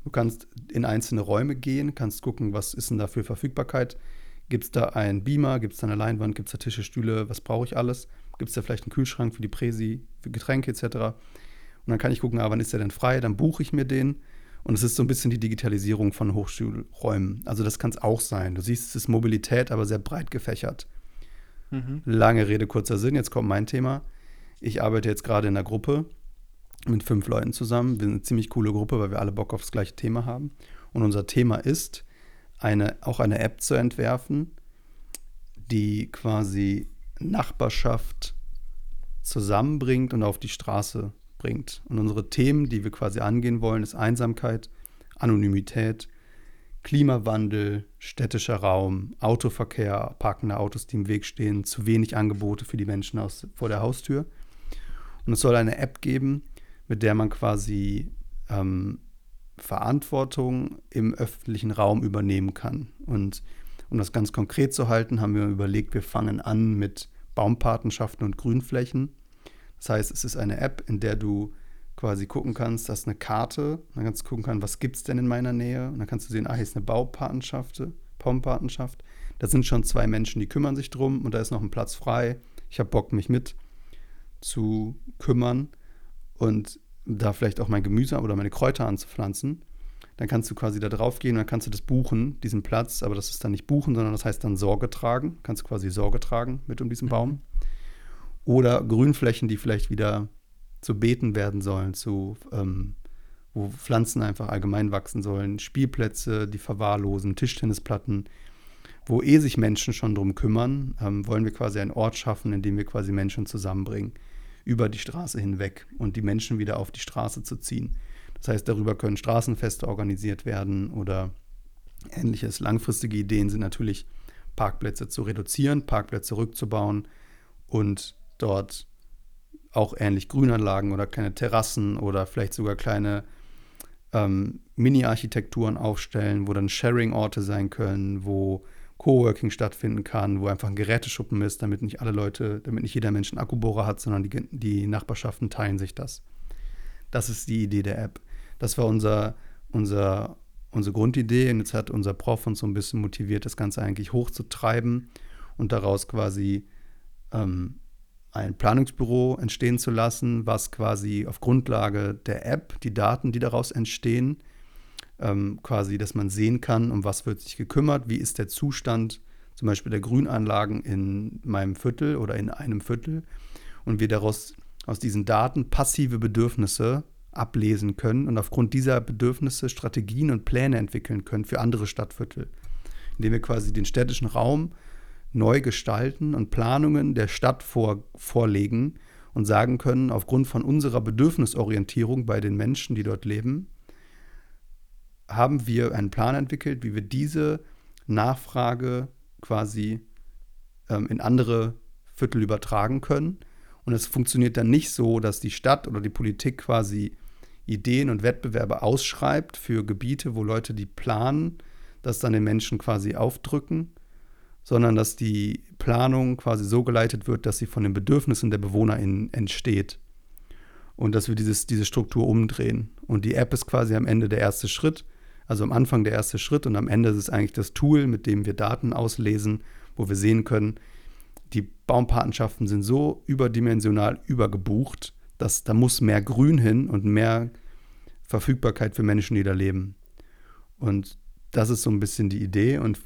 Du kannst in einzelne Räume gehen, kannst gucken, was ist denn da für Verfügbarkeit. Gibt es da einen Beamer, gibt es da eine Leinwand, gibt es da Tische, Stühle, was brauche ich alles? Gibt es da vielleicht einen Kühlschrank für die Präsi, für Getränke etc. Und dann kann ich gucken, ah, wann ist der denn frei? Dann buche ich mir den. Und es ist so ein bisschen die Digitalisierung von Hochschulräumen. Also das kann es auch sein. Du siehst, es ist Mobilität, aber sehr breit gefächert. Mhm. Lange Rede, kurzer Sinn. Jetzt kommt mein Thema. Ich arbeite jetzt gerade in einer Gruppe mit fünf Leuten zusammen. Wir sind eine ziemlich coole Gruppe, weil wir alle Bock auf das gleiche Thema haben. Und unser Thema ist, eine, auch eine App zu entwerfen, die quasi Nachbarschaft zusammenbringt und auf die Straße bringt. Und unsere Themen, die wir quasi angehen wollen, ist Einsamkeit, Anonymität, Klimawandel, städtischer Raum, Autoverkehr, parkende Autos, die im Weg stehen, zu wenig Angebote für die Menschen aus, vor der Haustür. Und es soll eine App geben, mit der man quasi ähm, Verantwortung im öffentlichen Raum übernehmen kann. Und um das ganz konkret zu halten, haben wir überlegt, wir fangen an mit Baumpatenschaften und Grünflächen. Das heißt, es ist eine App, in der du quasi gucken kannst, das ist eine Karte, dann kannst du gucken kann, was gibt es denn in meiner Nähe und dann kannst du sehen, ah, hier ist eine Baupatenschaft, Baumpatenschaft. Da sind schon zwei Menschen, die kümmern sich drum und da ist noch ein Platz frei. Ich habe Bock, mich mit zu kümmern und da vielleicht auch mein Gemüse oder meine Kräuter anzupflanzen, dann kannst du quasi da drauf gehen und dann kannst du das buchen, diesen Platz, aber das ist dann nicht buchen, sondern das heißt dann Sorge tragen. Kannst du quasi Sorge tragen mit um diesen. Baum. Oder Grünflächen, die vielleicht wieder zu Beeten werden sollen, zu, ähm, wo Pflanzen einfach allgemein wachsen sollen, Spielplätze, die verwahrlosen, Tischtennisplatten, wo eh sich Menschen schon drum kümmern, ähm, wollen wir quasi einen Ort schaffen, in dem wir quasi Menschen zusammenbringen über die Straße hinweg und die Menschen wieder auf die Straße zu ziehen. Das heißt, darüber können Straßenfeste organisiert werden oder ähnliches. Langfristige Ideen sind natürlich, Parkplätze zu reduzieren, Parkplätze rückzubauen und dort auch ähnlich Grünanlagen oder kleine Terrassen oder vielleicht sogar kleine ähm, Mini-Architekturen aufstellen, wo dann Sharing-Orte sein können, wo Coworking stattfinden kann, wo einfach ein Geräteschuppen ist, damit nicht alle Leute, damit nicht jeder Mensch einen Akkubohrer hat, sondern die, die Nachbarschaften teilen sich das. Das ist die Idee der App. Das war unser, unser, unsere Grundidee und jetzt hat unser Prof uns so ein bisschen motiviert, das Ganze eigentlich hochzutreiben und daraus quasi ähm, ein Planungsbüro entstehen zu lassen, was quasi auf Grundlage der App die Daten, die daraus entstehen, ähm, quasi, dass man sehen kann, um was wird sich gekümmert, wie ist der Zustand zum Beispiel der Grünanlagen in meinem Viertel oder in einem Viertel und wir daraus aus diesen Daten passive Bedürfnisse ablesen können und aufgrund dieser Bedürfnisse Strategien und Pläne entwickeln können für andere Stadtviertel, indem wir quasi den städtischen Raum neu gestalten und Planungen der Stadt vor, vorlegen und sagen können, aufgrund von unserer Bedürfnisorientierung bei den Menschen, die dort leben, haben wir einen Plan entwickelt, wie wir diese Nachfrage quasi ähm, in andere Viertel übertragen können. Und es funktioniert dann nicht so, dass die Stadt oder die Politik quasi Ideen und Wettbewerbe ausschreibt für Gebiete, wo Leute die planen, das dann den Menschen quasi aufdrücken, sondern dass die Planung quasi so geleitet wird, dass sie von den Bedürfnissen der BewohnerInnen entsteht. Und dass wir dieses, diese Struktur umdrehen. Und die App ist quasi am Ende der erste Schritt, also am Anfang der erste Schritt und am Ende ist es eigentlich das Tool, mit dem wir Daten auslesen, wo wir sehen können, die Baumpatenschaften sind so überdimensional übergebucht, dass da muss mehr Grün hin und mehr Verfügbarkeit für Menschen, die da leben. Und das ist so ein bisschen die Idee. Und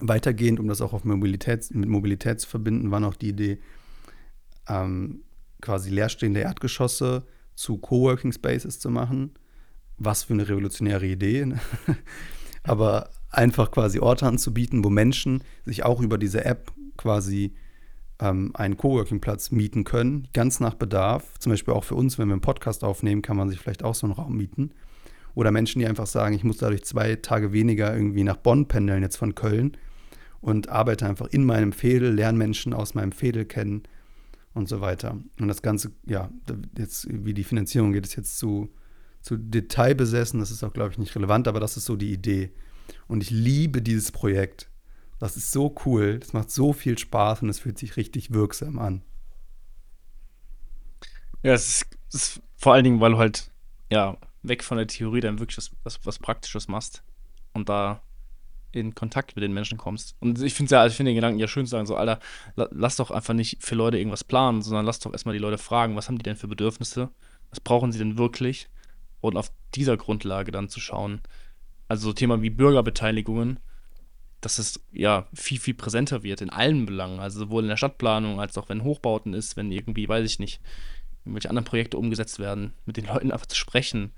weitergehend, um das auch auf Mobilität, mit Mobilität zu verbinden, war noch die Idee, ähm, quasi leerstehende Erdgeschosse zu Coworking Spaces zu machen. Was für eine revolutionäre Idee. Ne? <laughs> Aber einfach quasi Orte anzubieten, wo Menschen sich auch über diese App quasi ähm, einen Coworking-Platz mieten können, ganz nach Bedarf. Zum Beispiel auch für uns, wenn wir einen Podcast aufnehmen, kann man sich vielleicht auch so einen Raum mieten. Oder Menschen, die einfach sagen, ich muss dadurch zwei Tage weniger irgendwie nach Bonn pendeln, jetzt von Köln, und arbeite einfach in meinem Fädel, lerne Menschen aus meinem Fädel kennen und so weiter. Und das Ganze, ja, jetzt, wie die Finanzierung geht, ist jetzt zu, zu detailbesessen. Das ist auch, glaube ich, nicht relevant, aber das ist so die Idee. Und ich liebe dieses Projekt. Das ist so cool, das macht so viel Spaß und es fühlt sich richtig wirksam an. Ja, es ist, es ist vor allen Dingen, weil du halt, ja, weg von der Theorie dann wirklich was, was, was Praktisches machst und da in Kontakt mit den Menschen kommst. Und ich finde ja, ich finde den Gedanken ja schön zu sagen, so, Alter, lass doch einfach nicht für Leute irgendwas planen, sondern lass doch erstmal die Leute fragen, was haben die denn für Bedürfnisse? Was brauchen sie denn wirklich? Und auf dieser Grundlage dann zu schauen. Also so Thema wie Bürgerbeteiligungen, dass es ja viel, viel präsenter wird in allen Belangen. Also sowohl in der Stadtplanung als auch wenn Hochbauten ist, wenn irgendwie, weiß ich nicht, irgendwelche anderen Projekte umgesetzt werden, mit den Leuten einfach zu sprechen,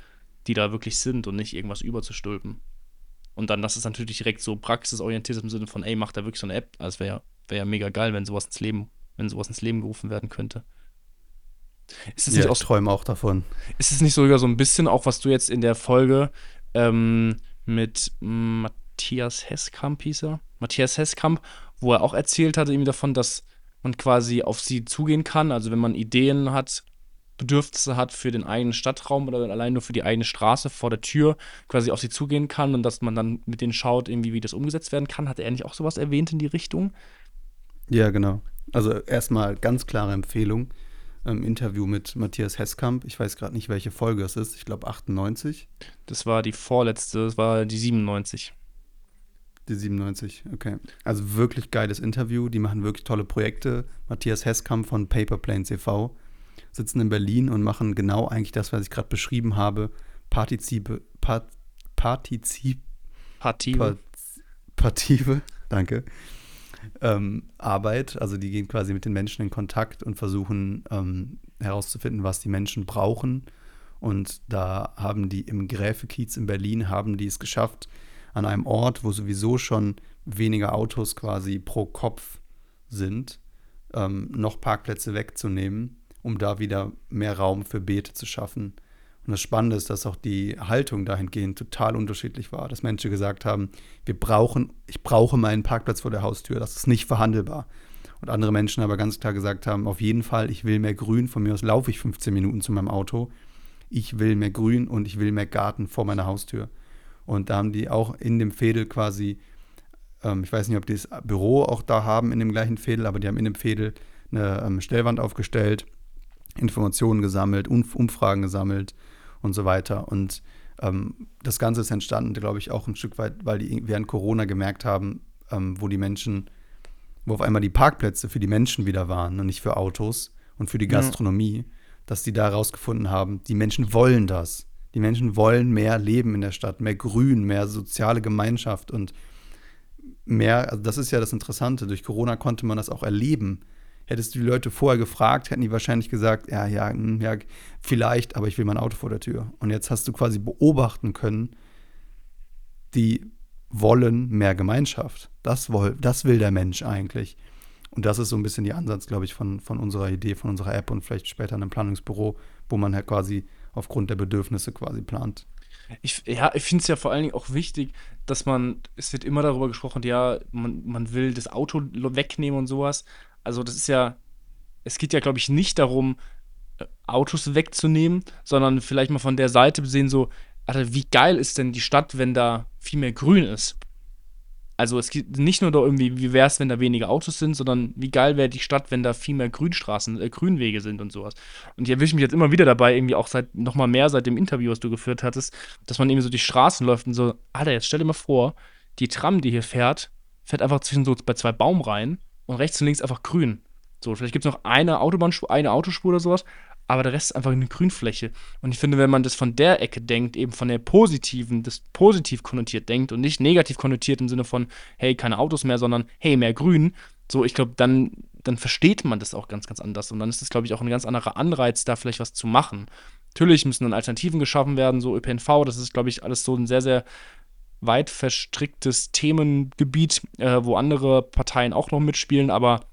die da wirklich sind und nicht irgendwas überzustülpen. Und dann, dass es natürlich direkt so praxisorientiert ist im Sinne von, ey, mach da wirklich so eine App. Also wäre wär ja mega geil, wenn sowas ins Leben, wenn sowas ins Leben gerufen werden könnte. Ist es ja, nicht auch, ich träume auch davon. Ist es nicht sogar so ein bisschen auch, was du jetzt in der Folge ähm, mit Matthias Hesskamp hieß er. Matthias Hesskamp, wo er auch erzählt hatte, irgendwie davon, dass man quasi auf sie zugehen kann. Also wenn man Ideen hat, Bedürfnisse hat für den eigenen Stadtraum oder allein nur für die eigene Straße vor der Tür quasi auf sie zugehen kann und dass man dann mit denen schaut, irgendwie, wie das umgesetzt werden kann. Hat er nicht auch sowas erwähnt in die Richtung? Ja, genau. Also erstmal ganz klare Empfehlung. Ähm, Interview mit Matthias Hesskamp. Ich weiß gerade nicht, welche Folge es ist. Ich glaube 98. Das war die vorletzte, das war die 97. Die 97, okay. Also wirklich geiles Interview. Die machen wirklich tolle Projekte. Matthias Hesskamp von Paperplanes e.V. sitzen in Berlin und machen genau eigentlich das, was ich gerade beschrieben habe. Partizipe, part, Partizip, Partive. Partive, danke. Ähm, Arbeit. Also die gehen quasi mit den Menschen in Kontakt und versuchen ähm, herauszufinden, was die Menschen brauchen. Und da haben die im Gräfekiez in Berlin, haben die es geschafft, an einem Ort, wo sowieso schon weniger Autos quasi pro Kopf sind, ähm, noch Parkplätze wegzunehmen, um da wieder mehr Raum für Beete zu schaffen. Und das Spannende ist, dass auch die Haltung dahingehend total unterschiedlich war, dass Menschen gesagt haben, wir brauchen, ich brauche meinen Parkplatz vor der Haustür, das ist nicht verhandelbar. Und andere Menschen aber ganz klar gesagt haben, auf jeden Fall, ich will mehr Grün, von mir aus laufe ich 15 Minuten zu meinem Auto. Ich will mehr Grün und ich will mehr Garten vor meiner Haustür. Und da haben die auch in dem Fädel quasi, ähm, ich weiß nicht, ob die das Büro auch da haben in dem gleichen Fädel, aber die haben in dem Fädel eine ähm, Stellwand aufgestellt, Informationen gesammelt, Umf Umfragen gesammelt und so weiter. Und ähm, das Ganze ist entstanden, glaube ich, auch ein Stück weit, weil die während Corona gemerkt haben, ähm, wo die Menschen, wo auf einmal die Parkplätze für die Menschen wieder waren und nicht für Autos und für die Gastronomie, ja. dass die da herausgefunden haben, die Menschen wollen das. Die Menschen wollen mehr Leben in der Stadt, mehr Grün, mehr soziale Gemeinschaft und mehr, also das ist ja das Interessante, durch Corona konnte man das auch erleben, Hättest du die Leute vorher gefragt, hätten die wahrscheinlich gesagt, ja, ja, hm, ja, vielleicht, aber ich will mein Auto vor der Tür. Und jetzt hast du quasi beobachten können, die wollen mehr Gemeinschaft. Das, woll, das will der Mensch eigentlich. Und das ist so ein bisschen die Ansatz, glaube ich, von, von unserer Idee, von unserer App und vielleicht später in einem Planungsbüro, wo man halt quasi aufgrund der Bedürfnisse quasi plant. Ich, ja, ich finde es ja vor allen Dingen auch wichtig, dass man, es wird immer darüber gesprochen, ja, man, man will das Auto wegnehmen und sowas. Also das ist ja, es geht ja, glaube ich, nicht darum, äh, Autos wegzunehmen, sondern vielleicht mal von der Seite sehen, so, Alter, wie geil ist denn die Stadt, wenn da viel mehr Grün ist? Also es geht nicht nur da irgendwie, wie wäre es, wenn da weniger Autos sind, sondern wie geil wäre die Stadt, wenn da viel mehr Grünstraßen, äh, Grünwege sind und sowas. Und ich erwische mich jetzt immer wieder dabei, irgendwie auch seit nochmal mehr seit dem Interview, was du geführt hattest, dass man eben so die Straßen läuft und so, Alter, jetzt stell dir mal vor, die Tram, die hier fährt, fährt einfach zwischen so bei zwei Baumreihen und rechts und links einfach grün. So, vielleicht gibt es noch eine Autobahnspur, eine Autospur oder sowas, aber der Rest ist einfach eine Grünfläche. Und ich finde, wenn man das von der Ecke denkt, eben von der positiven, das positiv konnotiert denkt und nicht negativ konnotiert im Sinne von, hey, keine Autos mehr, sondern hey, mehr Grün, so, ich glaube, dann, dann versteht man das auch ganz, ganz anders. Und dann ist das, glaube ich, auch ein ganz anderer Anreiz, da vielleicht was zu machen. Natürlich müssen dann Alternativen geschaffen werden, so ÖPNV, das ist, glaube ich, alles so ein sehr, sehr weit verstricktes Themengebiet, äh, wo andere Parteien auch noch mitspielen, aber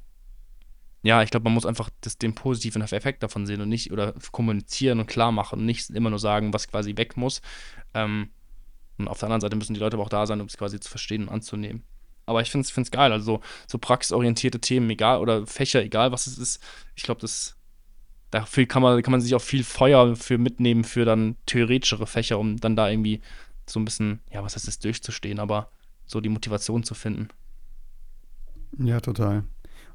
ja, ich glaube, man muss einfach das, den positiven Effekt davon sehen und nicht oder kommunizieren und klar machen und nicht immer nur sagen, was quasi weg muss. Ähm, und auf der anderen Seite müssen die Leute aber auch da sein, um es quasi zu verstehen und anzunehmen. Aber ich finde es geil, also so, so praxisorientierte Themen, egal, oder Fächer, egal was es ist. Ich glaube, das dafür kann man, kann man sich auch viel Feuer für mitnehmen für dann theoretischere Fächer, um dann da irgendwie so ein bisschen, ja, was heißt das, durchzustehen, aber so die Motivation zu finden. Ja, total.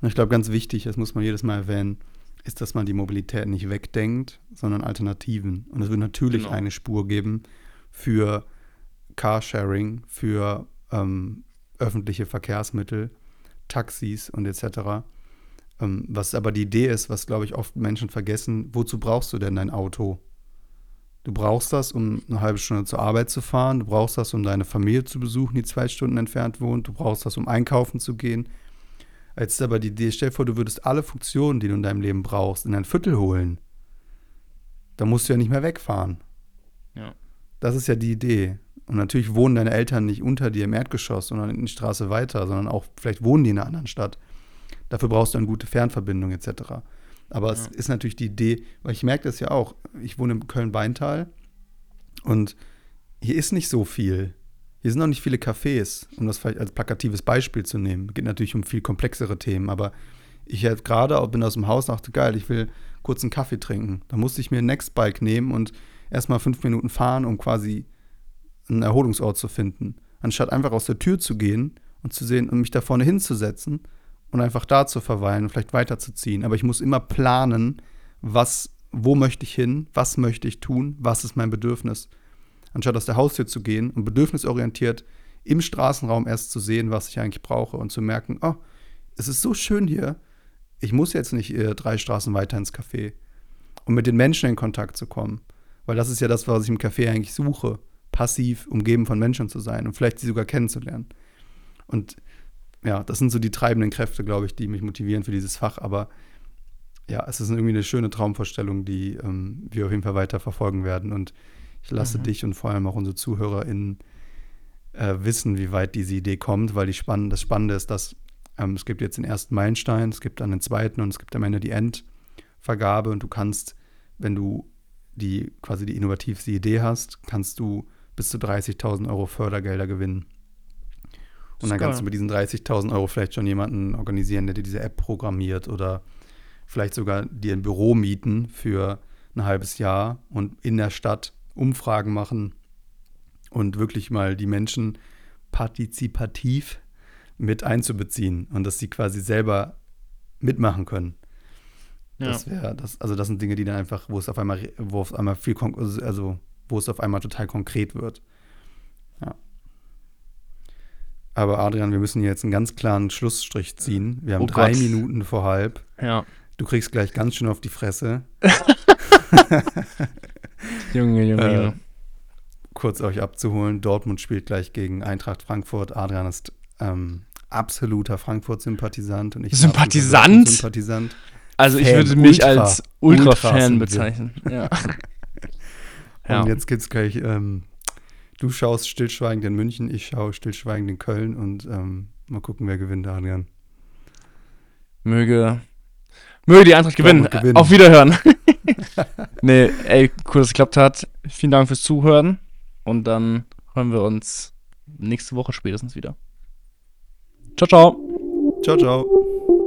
Und ich glaube, ganz wichtig, das muss man jedes Mal erwähnen, ist, dass man die Mobilität nicht wegdenkt, sondern Alternativen. Und es wird natürlich genau. eine Spur geben für Carsharing, für ähm, öffentliche Verkehrsmittel, Taxis und etc. Ähm, was aber die Idee ist, was, glaube ich, oft Menschen vergessen, wozu brauchst du denn dein Auto? Du brauchst das, um eine halbe Stunde zur Arbeit zu fahren. Du brauchst das, um deine Familie zu besuchen, die zwei Stunden entfernt wohnt. Du brauchst das, um einkaufen zu gehen. Jetzt aber die Idee, stell dir vor, du würdest alle Funktionen, die du in deinem Leben brauchst, in ein Viertel holen. Da musst du ja nicht mehr wegfahren. Ja. Das ist ja die Idee. Und natürlich wohnen deine Eltern nicht unter dir im Erdgeschoss, sondern in die Straße weiter, sondern auch vielleicht wohnen die in einer anderen Stadt. Dafür brauchst du eine gute Fernverbindung etc. Aber ja. es ist natürlich die Idee, weil ich merke das ja auch. Ich wohne in Köln-Beintal und hier ist nicht so viel. Hier sind noch nicht viele Cafés, um das vielleicht als plakatives Beispiel zu nehmen. Es geht natürlich um viel komplexere Themen, aber ich halt gerade bin aus dem Haus dachte, geil, ich will kurz einen Kaffee trinken. Da musste ich mir ein Nextbike nehmen und erstmal fünf Minuten fahren, um quasi einen Erholungsort zu finden. Anstatt einfach aus der Tür zu gehen und zu sehen und mich da vorne hinzusetzen und einfach da zu verweilen und vielleicht weiterzuziehen. Aber ich muss immer planen, was, wo möchte ich hin, was möchte ich tun, was ist mein Bedürfnis anstatt aus der Haustür zu gehen und bedürfnisorientiert im Straßenraum erst zu sehen, was ich eigentlich brauche und zu merken, oh, es ist so schön hier, ich muss jetzt nicht äh, drei Straßen weiter ins Café, um mit den Menschen in Kontakt zu kommen. Weil das ist ja das, was ich im Café eigentlich suche, passiv umgeben von Menschen zu sein und vielleicht sie sogar kennenzulernen. Und ja, das sind so die treibenden Kräfte, glaube ich, die mich motivieren für dieses Fach. Aber ja, es ist irgendwie eine schöne Traumvorstellung, die ähm, wir auf jeden Fall weiter verfolgen werden. Und ich lasse mhm. dich und vor allem auch unsere ZuhörerInnen äh, wissen, wie weit diese Idee kommt, weil die Spann das Spannende ist, dass ähm, es gibt jetzt den ersten Meilenstein, es gibt dann den zweiten und es gibt am Ende die Endvergabe und du kannst, wenn du die quasi die innovativste Idee hast, kannst du bis zu 30.000 Euro Fördergelder gewinnen. Und dann kannst du mit diesen 30.000 Euro vielleicht schon jemanden organisieren, der dir diese App programmiert oder vielleicht sogar dir ein Büro mieten für ein halbes Jahr und in der Stadt Umfragen machen und wirklich mal die Menschen partizipativ mit einzubeziehen und dass sie quasi selber mitmachen können. Ja. Das wäre das, also das sind Dinge, die dann einfach, wo es auf einmal, wo auf einmal viel, also wo es auf einmal total konkret wird. Ja. Aber Adrian, wir müssen jetzt einen ganz klaren Schlussstrich ziehen. Wir haben oh drei Gott. Minuten vor halb. Ja. Du kriegst gleich ganz schön auf die Fresse. <laughs> Junge, Junge, äh, Junge. Kurz euch abzuholen, Dortmund spielt gleich gegen Eintracht Frankfurt. Adrian ist ähm, absoluter Frankfurt-Sympathisant und ich Sympathisant? Sympathisant. Also ich Fan, würde mich Ultra. als Ultra-Fan wir. bezeichnen. Ja. <laughs> <laughs> ja. Und jetzt gibt's gleich, ähm, du schaust stillschweigend in München, ich schaue stillschweigend in Köln und ähm, mal gucken, wer gewinnt, Adrian. Möge, möge die Eintracht gewinnen. Gewinnen. Auf Wiederhören. <laughs> <laughs> nee, ey, cool, dass es geklappt hat. Vielen Dank fürs Zuhören. Und dann hören wir uns nächste Woche spätestens wieder. Ciao, ciao. Ciao, ciao.